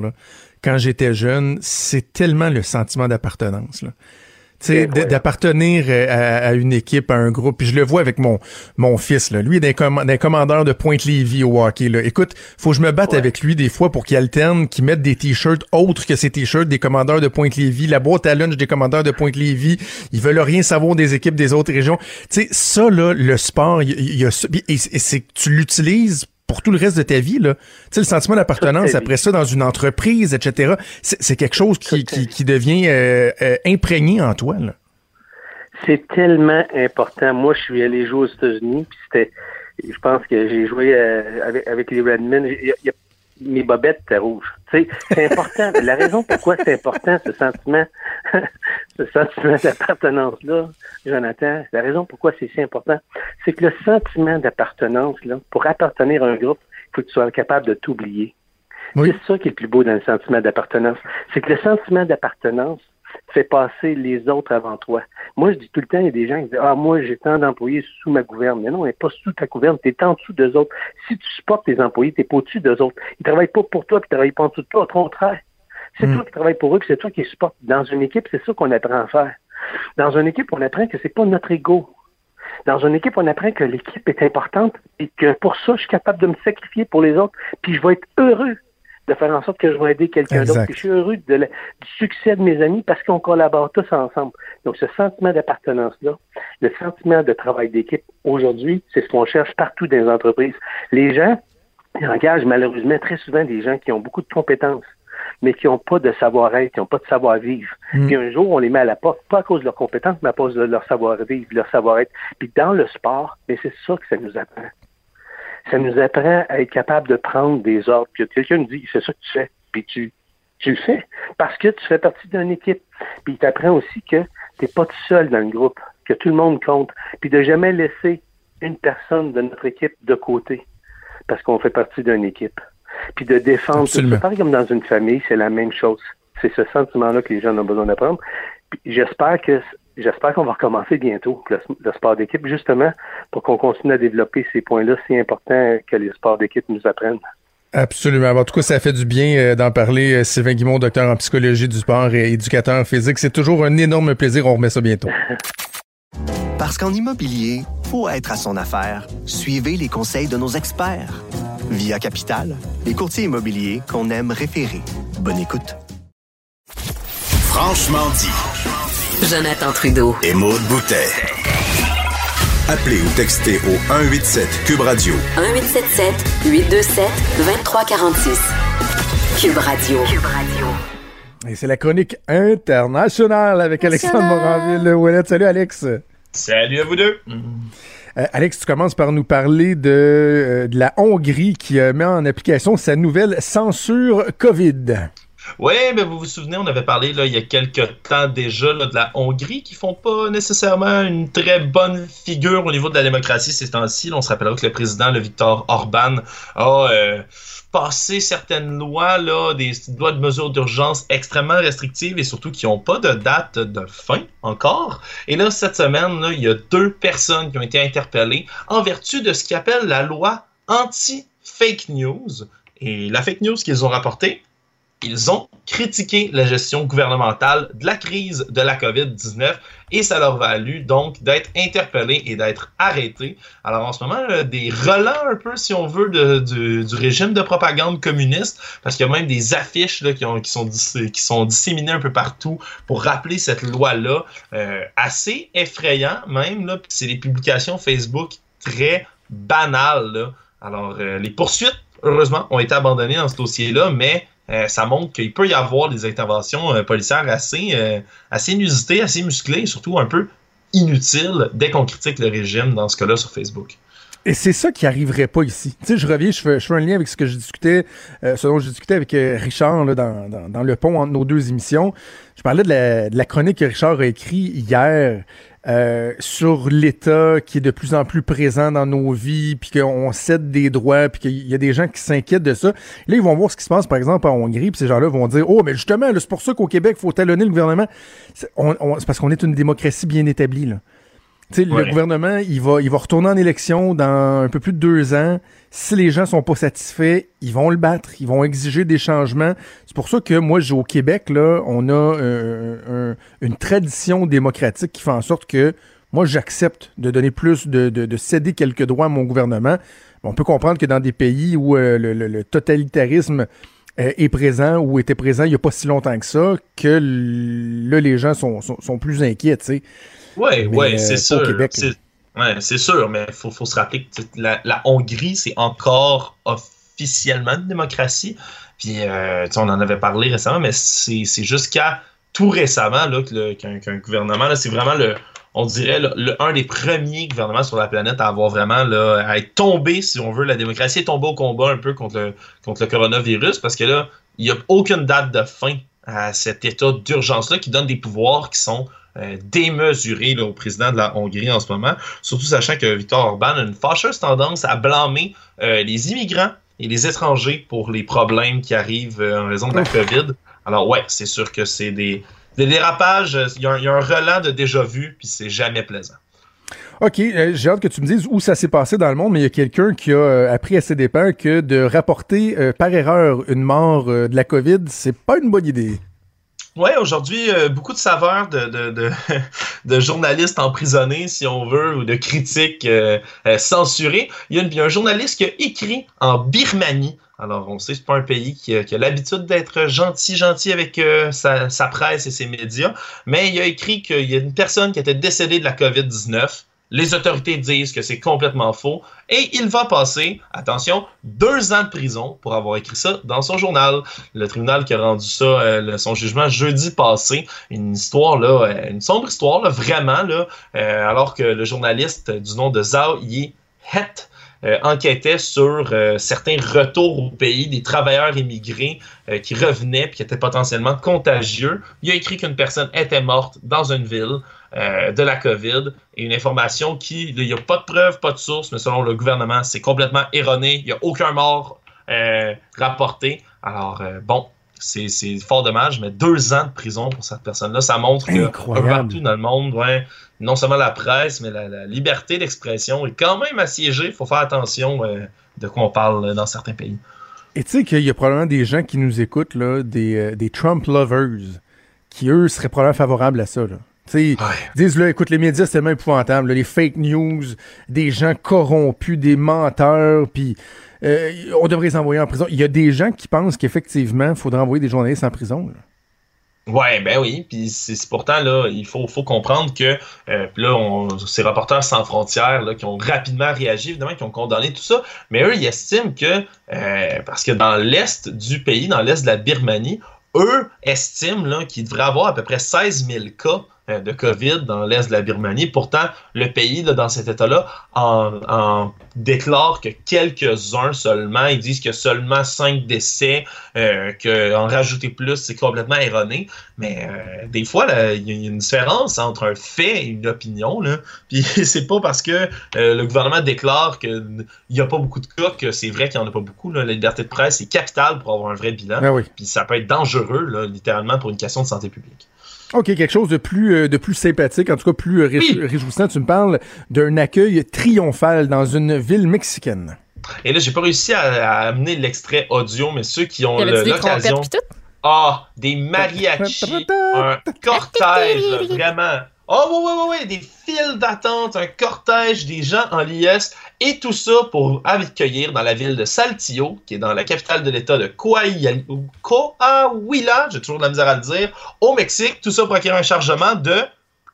quand j'étais jeune, c'est tellement le sentiment d'appartenance. D'appartenir euh, à, à une équipe, à un groupe. Puis je le vois avec mon mon fils. Là. Lui, d'un com d'un commandeur de Pointe-Lévis au hockey. Là. Écoute, faut que je me batte avec lui des fois pour qu'il alterne, qu'il mette des t-shirts autres que ses t-shirts des commandeurs de Pointe-Lévis, la boîte à lunch des commandeurs de Pointe-Lévis. Ils veulent rien savoir des équipes des autres régions. Tu sais, ça, là, le sport, il il y, a Et, et c'est que tu l'utilises pour tout le reste de ta vie, là. Tu sais, le sentiment d'appartenance, après ça, dans une entreprise, etc., c'est quelque chose qui, qui, qui devient euh, euh, imprégné en toi, là. C'est tellement important. Moi, je suis allé jouer aux États-Unis, puis c'était, je pense que j'ai joué euh, avec, avec les Redmen. Il y a- mes bobettes étaient rouges. C'est important. La raison pourquoi c'est important, ce sentiment, ce sentiment d'appartenance-là, Jonathan, la raison pourquoi c'est si important, c'est que le sentiment d'appartenance, là, pour appartenir à un groupe, il faut que tu sois capable de t'oublier. Oui. C'est ça qui est le plus beau dans le sentiment d'appartenance. C'est que le sentiment d'appartenance fais passer les autres avant toi. Moi, je dis tout le temps, il y a des gens qui disent Ah, moi, j'ai tant d'employés sous ma gouverne. Mais non, elle n'est pas sous ta gouverne, tu es en dessous d'eux autres. Si tu supportes tes employés, tu n'es pas au-dessus d'eux autres. Ils ne travaillent pas pour toi, puis ils ne travaillent pas en dessous de toi. Au contraire. C'est toi qui travailles pour eux, c'est toi qui les supportes. Dans une équipe, c'est ça qu'on apprend à faire. Dans une équipe, on apprend que c'est pas notre ego. Dans une équipe, on apprend que l'équipe est importante et que pour ça, je suis capable de me sacrifier pour les autres, puis je vais être heureux de faire en sorte que je vais aider quelqu'un d'autre. Je suis heureux de du succès de mes amis parce qu'on collabore tous ensemble. Donc, ce sentiment d'appartenance-là, le sentiment de travail d'équipe, aujourd'hui, c'est ce qu'on cherche partout dans les entreprises. Les gens, ils engagent malheureusement très souvent des gens qui ont beaucoup de compétences mais qui n'ont pas de savoir-être, qui n'ont pas de savoir-vivre. Mm. Puis un jour, on les met à la porte, pas à cause de leurs compétences, mais à cause de leur savoir-vivre, leur savoir-être. Puis dans le sport, mais c'est ça que ça nous apprend. Ça nous apprend à être capable de prendre des ordres. Puis quelqu'un nous dit, c'est ça que tu fais. Puis tu, tu le fais parce que tu fais partie d'une équipe. Puis il t'apprend aussi que tu n'es pas tout seul dans le groupe, que tout le monde compte. Puis de jamais laisser une personne de notre équipe de côté parce qu'on fait partie d'une équipe puis de défendre. C'est pareil comme dans une famille, c'est la même chose. C'est ce sentiment-là que les gens ont besoin d'apprendre. J'espère que j'espère qu'on va recommencer bientôt le, sport d'équipe, justement pour qu'on continue à développer ces points-là si importants que les sports d'équipe nous apprennent. Absolument. En tout cas, ça fait du bien euh, d'en parler. Euh, Sylvain Guimond, docteur en psychologie du sport et éducateur physique. C'est toujours un énorme plaisir. On remet ça bientôt. Parce qu'en immobilier, faut être à son affaire. Suivez les conseils de nos experts. Via Capital, les courtiers immobiliers qu'on aime référer. Bonne écoute. Franchement dit. Jonathan Trudeau. Et Maude Boutet. Appelez ou textez au 187 Cube Radio. 1877 827 2346. Cube Radio. Cube Radio. Et c'est la chronique internationale avec Alexandre Moranville. Salut Alex. Salut à vous deux. Euh, Alex, tu commences par nous parler de, euh, de la Hongrie qui euh, met en application sa nouvelle censure COVID. Oui, mais vous vous souvenez, on avait parlé là, il y a quelques temps déjà de la Hongrie qui font pas nécessairement une très bonne figure au niveau de la démocratie ces temps-ci. On se rappellera que le président, le Victor Orban, a passer certaines lois, là, des lois de mesures d'urgence extrêmement restrictives et surtout qui n'ont pas de date de fin encore. Et là, cette semaine, il y a deux personnes qui ont été interpellées en vertu de ce qu'ils appellent la loi anti-fake news. Et la fake news qu'ils ont rapportée, ils ont critiqué la gestion gouvernementale de la crise de la COVID-19 et ça leur a valu donc d'être interpellés et d'être arrêtés. Alors en ce moment, des relents un peu, si on veut, du, régime de propagande communiste, parce qu'il y a même des affiches qui, sont, qui sont disséminées un peu partout pour rappeler cette loi-là, euh, assez effrayant même. C'est des publications Facebook très banales. Alors euh, les poursuites, heureusement, ont été abandonnées dans ce dossier-là, mais euh, ça montre qu'il peut y avoir des interventions euh, policières assez, euh, assez inusitées, assez musclées et surtout un peu inutiles dès qu'on critique le régime, dans ce cas-là, sur Facebook. Et c'est ça qui arriverait pas ici. Tu sais, je reviens, je fais, un lien avec ce que je discutais, ce dont je discutais avec Richard dans, le pont entre nos deux émissions. Je parlais de la, de la chronique que Richard a écrite hier euh, sur l'État qui est de plus en plus présent dans nos vies, puis qu'on cède des droits, puis qu'il y a des gens qui s'inquiètent de ça. Là, ils vont voir ce qui se passe, par exemple, en Hongrie, puis ces gens-là vont dire, oh, mais justement, c'est pour ça qu'au Québec, il faut talonner le gouvernement. C'est parce qu'on est une démocratie bien établie, là. Le gouvernement, il va, il va retourner en élection dans un peu plus de deux ans. Si les gens sont pas satisfaits, ils vont le battre, ils vont exiger des changements. C'est pour ça que moi, au Québec, là, on a euh, une tradition démocratique qui fait en sorte que moi, j'accepte de donner plus, de, de, céder quelques droits à mon gouvernement. On peut comprendre que dans des pays où euh, le, totalitarisme euh, est présent ou était présent il n'y a pas si longtemps que ça, que là, les gens sont, sont, sont plus inquiets, tu sais. Oui, oui, c'est sûr. Ouais, c'est sûr, mais il faut, faut, se rappeler que la, la Hongrie, c'est encore officiellement une démocratie. Puis, euh, on en avait parlé récemment, mais c'est jusqu'à tout récemment qu'un gouvernement, c'est vraiment le, on dirait, le, un des premiers gouvernements sur la planète à avoir vraiment, là, à être tombé, si on veut, la démocratie est tombée au combat un peu contre le, contre le coronavirus, parce que là, il n'y a aucune date de fin à cet état d'urgence-là qui donne des pouvoirs qui sont euh, démesuré au président de la Hongrie en ce moment, surtout sachant que Viktor Orban a une fâcheuse tendance à blâmer euh, les immigrants et les étrangers pour les problèmes qui arrivent euh, en raison de la COVID. Alors ouais, c'est sûr que c'est des des dérapages, il y, a un relent de déjà vu, puis c'est jamais plaisant. OK, euh, j'ai hâte que tu me dises où ça s'est passé dans le monde, mais il y a quelqu'un qui a euh, appris à ses dépens que de rapporter euh, par erreur une mort de la COVID, c'est pas une bonne idée. Oui, aujourd'hui, beaucoup de saveurs de, journalistes emprisonnés, si on veut, ou de critiques censurées. Il y, a il y, a un journaliste qui a écrit en Birmanie. Alors, on sait que c'est pas un pays qui a, l'habitude d'être gentil, gentil avec sa, sa, presse et ses médias, mais il a écrit qu'il y a une personne qui était décédée de la COVID-19 les autorités disent que c'est complètement faux et il va passer, attention, deux ans de prison pour avoir écrit ça dans son journal. Le tribunal qui a rendu ça, euh, son jugement jeudi passé, une histoire là, euh, une sombre histoire là, vraiment là, euh, alors que le journaliste du nom de Zhao Yi Het enquêtait sur certains retours au pays des travailleurs immigrés qui revenaient et qui étaient potentiellement contagieux. Il a écrit qu'une personne était morte dans une ville. Euh, de la COVID et une information qui, il n'y a pas de preuve, pas de source, mais selon le gouvernement, c'est complètement erroné. Il n'y a aucun mort euh, rapporté. Alors, euh, bon, c'est fort dommage, mais deux ans de prison pour cette personne-là, ça montre que partout dans le monde, ouais, non seulement la presse, mais la, liberté d'expression est quand même assiégée. Il faut faire attention de quoi on parle dans certains pays. Et tu sais qu'il y a probablement des gens qui nous écoutent, là, des, des Trump lovers, qui eux seraient probablement favorables à ça. Là. Ils disent, là, écoute, les médias, c'est tellement épouvantable. les fake news, des gens corrompus, des menteurs, puis euh, on devrait les envoyer en prison. Il y a des gens qui pensent qu'effectivement, il faudrait envoyer des journalistes en prison. Ouais, ben oui, puis c'est pourtant là, il faut, faut comprendre que euh, là, on, ces reporters sans frontières là, qui ont rapidement réagi, évidemment, qui ont condamné tout ça, mais eux, ils estiment que euh, parce que dans l'est du pays, dans l'est de la Birmanie, eux estiment qu'il devrait avoir à peu près 16 000 cas de COVID dans l'est de la Birmanie. Pourtant, le pays, dans cet état-là, en, déclare que quelques-uns seulement. Ils disent qu'il y a seulement cinq décès, euh, qu'en rajouter plus, c'est complètement erroné. Mais euh, des fois, il y a une différence entre un fait et une opinion. Là. Puis c'est pas parce que euh, le gouvernement déclare qu'il n'y a pas beaucoup de cas que c'est vrai qu'il n'y en a pas beaucoup. Là. La liberté de presse est capitale pour avoir un vrai bilan. Ben Puis ça peut être dangereux, là, littéralement, pour une question de santé publique. OK, quelque chose de plus, euh, de plus sympathique, en tout cas plus euh, réjouissant. Tu me parles d'un accueil triomphal dans une ville mexicaine. Et là, j'ai pas réussi à, amener l'extrait audio, mais ceux qui ont l'occasion. Ah, des mariachis, un cortège, vraiment Oh, oui, oui, oui, oui, des files d'attente, un cortège, des gens en liesse, et tout ça pour accueillir dans la ville de Saltillo, qui est dans la capitale de l'État de Coahuila, j'ai toujours de la misère à le dire, au Mexique, tout ça pour acquérir un chargement de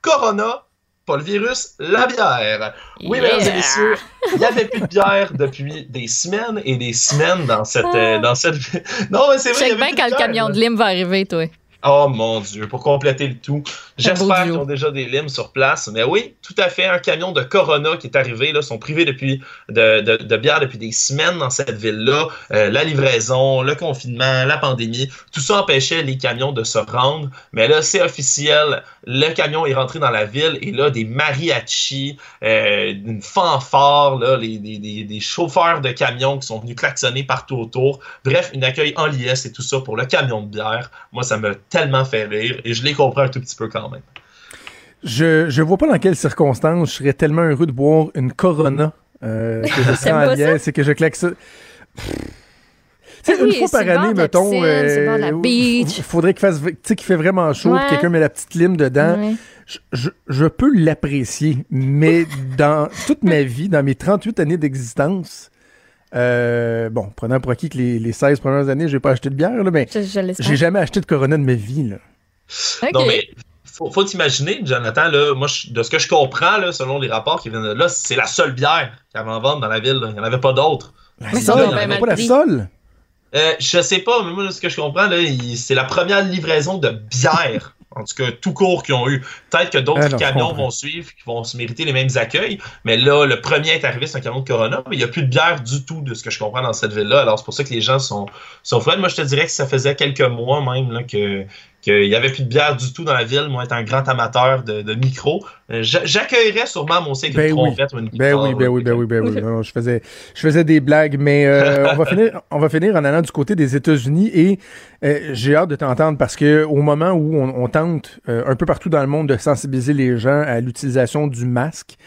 Corona, pas le virus, la bière. Oui, mesdames et messieurs, il n'y avait plus de bière depuis des semaines et des semaines dans cette... Euh, dans cette... non, mais c'est vrai. Je sais bien quand le camion de lime va arriver, toi. Oh mon Dieu, pour compléter le tout. J'espère qu'ils ont déjà des limes sur place. Mais oui, tout à fait. Un camion de Corona qui est arrivé. Là, sont privés depuis de, de, bière depuis des semaines dans cette ville-là. Euh, la livraison, le confinement, la pandémie, tout ça empêchait les camions de se rendre. Mais là, c'est officiel. Le camion est rentré dans la ville et là, des mariachis, euh, une fanfare, là, les, chauffeurs de camions qui sont venus klaxonner partout autour. Bref, une accueil en liesse et tout ça pour le camion de bière. Moi, ça me tellement fait rire et je les comprends un tout petit peu quand même. Je, je vois pas dans quelles circonstances je serais tellement heureux de boire une Corona euh, que je serais en liesse et que je claque ça. C'est une fois par année, mettons, il faudrait qu'il fasse, qu'il fait vraiment chaud, que quelqu'un met la petite lime dedans. Je, je, peux l'apprécier, mais dans toute ma vie, dans mes 38 années d'existence, euh, bon, prenant pour acquis que les, les 16 premières années, j'ai pas acheté de bière, là, mais j'ai jamais acheté de Corona de ma vie. Là. Non, mais faut, faut t'imaginer, Jonathan, là, moi, de ce que je comprends, là, selon les rapports qui viennent de là, c'est la seule bière qu'il y avait en vente dans la ville. Il n'y en avait pas d'autres. Mais ça, il n'y avait pas la seule? Euh, je sais pas, mais moi, ce que je comprends, c'est la première livraison de bière en tout cas tout court qu'ils ont eu. Peut-être que d'autres ah camions vont suivre, qui vont se mériter les mêmes accueils, mais là, le premier est arrivé, c'est un camion de Corona, mais il n'y a plus de bière du tout de ce que je comprends dans cette ville-là. Alors, c'est pour ça que les gens sont, sont Moi, je te dirais que ça faisait quelques mois même là, que, qu'il n'y avait plus de bière du tout dans la ville. Moi, étant un grand amateur de, de micro, euh, j'accueillerais sûrement mon cycle ben oui. trompette ou une Ben oui, ben oui, ben oui, ben oui. Non, je faisais, je faisais des blagues, mais euh, on va finir, on va finir en allant du côté des États-Unis et euh, j'ai hâte de t'entendre parce que au moment où on, on tente euh, un peu partout dans le monde de sensibiliser les gens à l'utilisation du masque,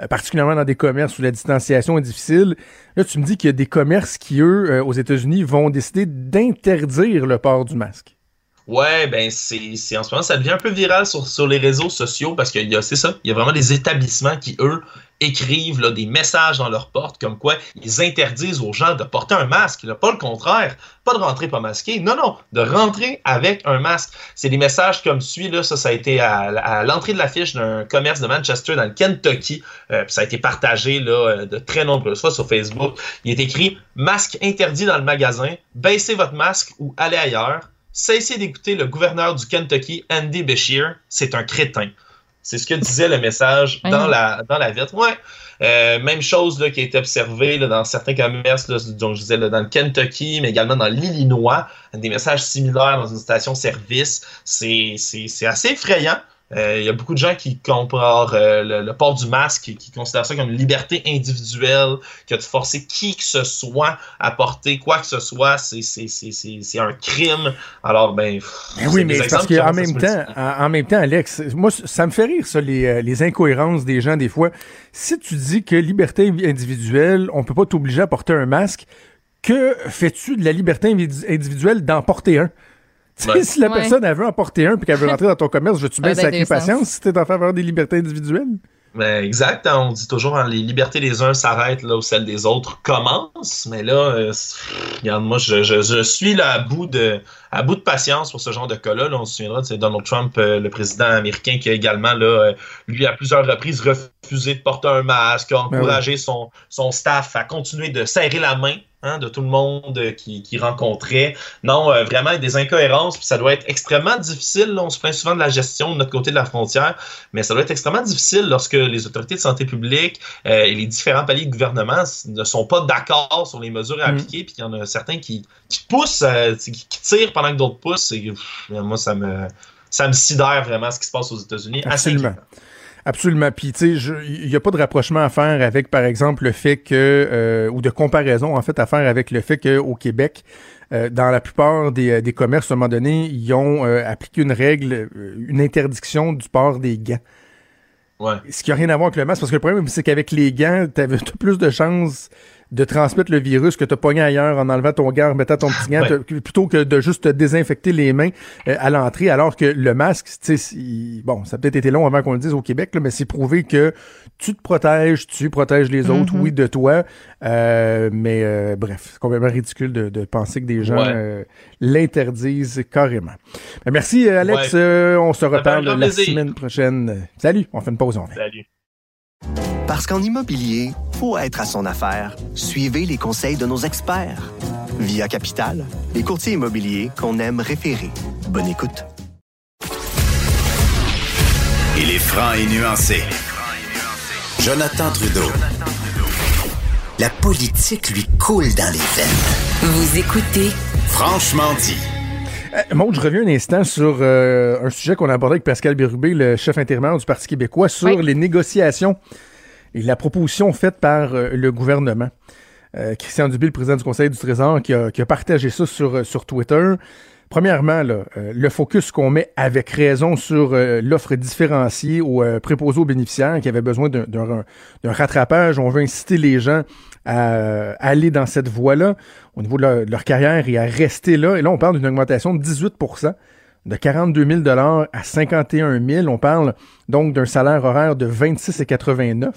euh, particulièrement dans des commerces où la distanciation est difficile. Là, tu me dis qu'il y a des commerces qui, eux, euh, aux États-Unis, vont décider d'interdire le port du masque. Ouais, ben c'est, en ce moment ça devient un peu viral sur, sur les réseaux sociaux parce qu'il y a c'est ça, il y a vraiment des établissements qui eux écrivent là, des messages dans leurs portes comme quoi ils interdisent aux gens de porter un masque, là, pas le contraire, pas de rentrer pas masqué, non non, de rentrer avec un masque. C'est des messages comme suit là, ça ça a été à, à l'entrée de l'affiche d'un commerce de Manchester dans le Kentucky, euh, ça a été partagé là euh, de très nombreuses fois sur Facebook. Il est écrit masque interdit dans le magasin, baissez votre masque ou allez ailleurs. Cessez d'écouter le gouverneur du Kentucky, Andy Beshear, c'est un crétin. C'est ce que disait le message dans la, dans la vitre. Ouais. Euh, même chose là, qui a été observée là, dans certains commerces, là, donc je disais là, dans le Kentucky, mais également dans l'Illinois, des messages similaires dans une station-service. C'est assez effrayant. Il euh, y a beaucoup de gens qui comparent euh, le, le, port du masque, qui, qui, considèrent ça comme une liberté individuelle, que de forcer qui que ce soit à porter quoi que ce soit, c'est un crime. Alors, ben. ben oui, mais parce qu'en même, temps, en, en, même temps, Alex, moi, ça me fait rire, ça, les, les incohérences des gens, des fois. Si tu dis que liberté individuelle, on peut pas t'obliger à porter un masque, que fais-tu de la liberté individuelle d'en porter un? Ouais. Si la ouais. personne elle veut en porter un puis qu'elle veut rentrer dans ton commerce, veux-tu bien sacrer patience si t'es en faveur des libertés individuelles? Ben, exact. Hein, on dit toujours hein, les libertés des uns s'arrêtent là où celles des autres commencent. Mais là, euh, regarde, moi, je, je, je, suis là à bout de à bout de patience pour ce genre de cas-là. Là, on se souviendra, c'est Donald Trump, euh, le président américain, qui a également, là, euh, lui, à plusieurs reprises, refusé de porter un masque, a encouragé ben oui. son, son staff à continuer de serrer la main Hein, de tout le monde euh, qui, qui rencontrait. Non, euh, vraiment des incohérences, puis ça doit être extrêmement difficile. Là, on se plaint souvent de la gestion de notre côté de la frontière, mais ça doit être extrêmement difficile lorsque les autorités de santé publique euh, et les différents paliers de gouvernement ne sont pas d'accord sur les mesures à appliquer, mmh. puis il y en a certains qui, qui poussent, euh, qui, tirent pendant que d'autres poussent. Et, pff, moi, ça me, ça me sidère vraiment ce qui se passe aux États-Unis. Absolument. Absolument. Puis, tu sais, il n'y a pas de rapprochement à faire avec, par exemple, le fait que, euh, ou de comparaison, en fait, à faire avec le fait qu'au Québec, euh, dans la plupart des, des, commerces, à un moment donné, ils ont euh, appliqué une règle, une interdiction du port des gants. Ouais. Ce qui n'a rien à voir avec le masque, parce que le problème, c'est qu'avec les gants, tu avais plus de chances de transmettre le virus que tu as pogné ailleurs en enlevant ton gant, en remettant ton petit gant, ouais. plutôt que de juste te désinfecter les mains euh, à l'entrée, alors que le masque, tu sais, bon, ça a peut-être été long avant qu'on le dise au Québec, là, mais c'est prouvé que tu te protèges, tu protèges les autres, mm -hmm. oui, de toi, euh, mais euh, bref, c'est complètement ridicule de, de, penser que des gens ouais. l'interdisent carrément. Ben, merci, Alex, ouais. on se reparle la plaisir. semaine prochaine. Salut, on fait une pause, on revient. Salut. Parce qu'en immobilier, pour être à son affaire, suivez les conseils de nos experts. Via Capital, les courtiers immobiliers qu'on aime référer. Bonne écoute. Il est franc et nuancé. Jonathan Trudeau. La politique lui coule dans les veines. Vous écoutez Franchement dit. Euh, Maud, je reviens un instant sur euh, un sujet qu'on a abordé avec Pascal Bérubé, le chef intérimaire du Parti québécois, sur oui. les négociations et la proposition faite par euh, le gouvernement. Euh, Christian Dubé, le président du Conseil du Trésor, qui a, partagé ça sur, sur Twitter. Premièrement, euh, le focus qu'on met avec raison sur euh, l'offre différenciée aux euh, préposés aux bénéficiaires qui avaient besoin d'un rattrapage. On veut inciter les gens à, aller dans cette voie-là au niveau de leur, de leur, carrière et à rester là. Et là, on parle d'une augmentation de 18% de 42 000 à 51 000. On parle donc d'un salaire horaire de 26,89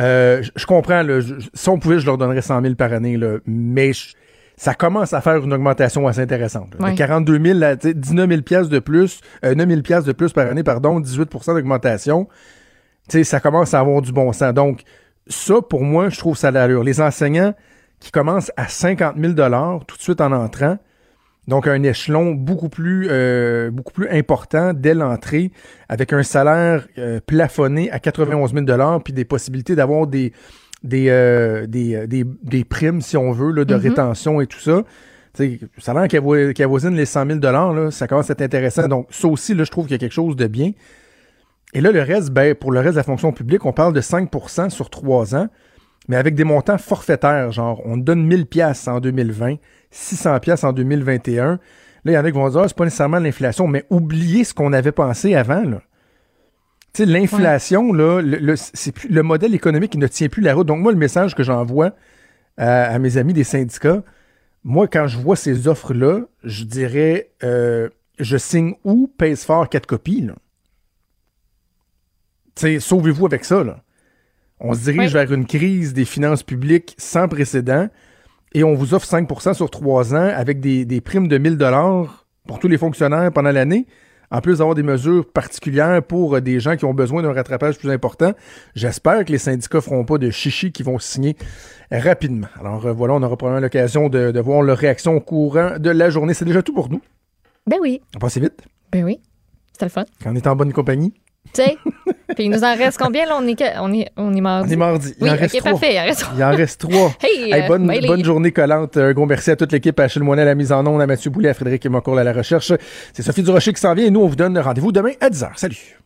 euh, je, comprends, là, je, si on pouvait, je leur donnerais 100 000 par année, là, mais je, ça commence à faire une augmentation assez intéressante. Oui. De 42 000 à 19 000 pièces de plus, euh, 9 000 pièces de plus par année, pardon, 18% d'augmentation. Ça commence à avoir du bon sens. Donc, ça, pour moi, je trouve ça l'allure. Les enseignants qui commencent à 50 000 tout de suite en entrant, donc un échelon beaucoup plus euh, beaucoup plus important dès l'entrée, avec un salaire euh, plafonné à 91 000 puis des possibilités d'avoir des des, euh, des, des, des primes, si on veut, là, de mm -hmm. rétention et tout ça. sais, salaire qui, avo- qui avoisine les 100 000 là, ça commence à être intéressant. Donc, ça aussi, là, je trouve qu'il y a quelque chose de bien. Et là, le reste, ben, pour le reste de la fonction publique, on parle de 5% sur trois ans, mais avec des montants forfaitaires, genre, on donne 1000 pièces en 2020, 600 pièces en 2021. Là, il y en a qui vont dire, ah, c'est pas nécessairement l'inflation, mais oubliez ce qu'on avait pensé avant, là. L'inflation, le, modèle économique qui ne tient plus la route. Donc, moi, le message que j'envoie à, à mes amis des syndicats, moi, quand je vois ces offres-là, je dirais, euh, je signe où, pèse fort, quatre copies, sauvez-vous avec ça, là. On se dirige vers une crise des finances publiques sans précédent et on vous offre 5% sur trois ans avec des, des primes de 1000 dollars pour tous les fonctionnaires pendant l'année, en plus d'avoir des mesures particulières pour euh, des gens qui ont besoin d'un rattrapage plus important. J'espère que les syndicats feront pas de chichi qui vont signer rapidement. Alors euh, voilà, on aura probablement l'occasion de, de voir leur réaction au courant de la journée. C'est déjà tout pour nous. Ben oui. On passe vite Ben oui. C'était le fun. quand on est en bonne compagnie. Tu sais? Puis il nous en reste combien, là? On est, on est, on est mardi. On est mardi. Il Oui, en reste trois. parfait. Il en reste trois. Il en reste trois. Hey, Hey, euh, bonne, bonne journée collante. Un gros merci à toute l'équipe, à Achille Moinet à la mise en onde, à Mathieu Boulet, à Frédéric Mocourt à la recherche. C'est Sophie Durocher qui s'en vient et nous, on vous donne rendez-vous demain à 10h. Salut!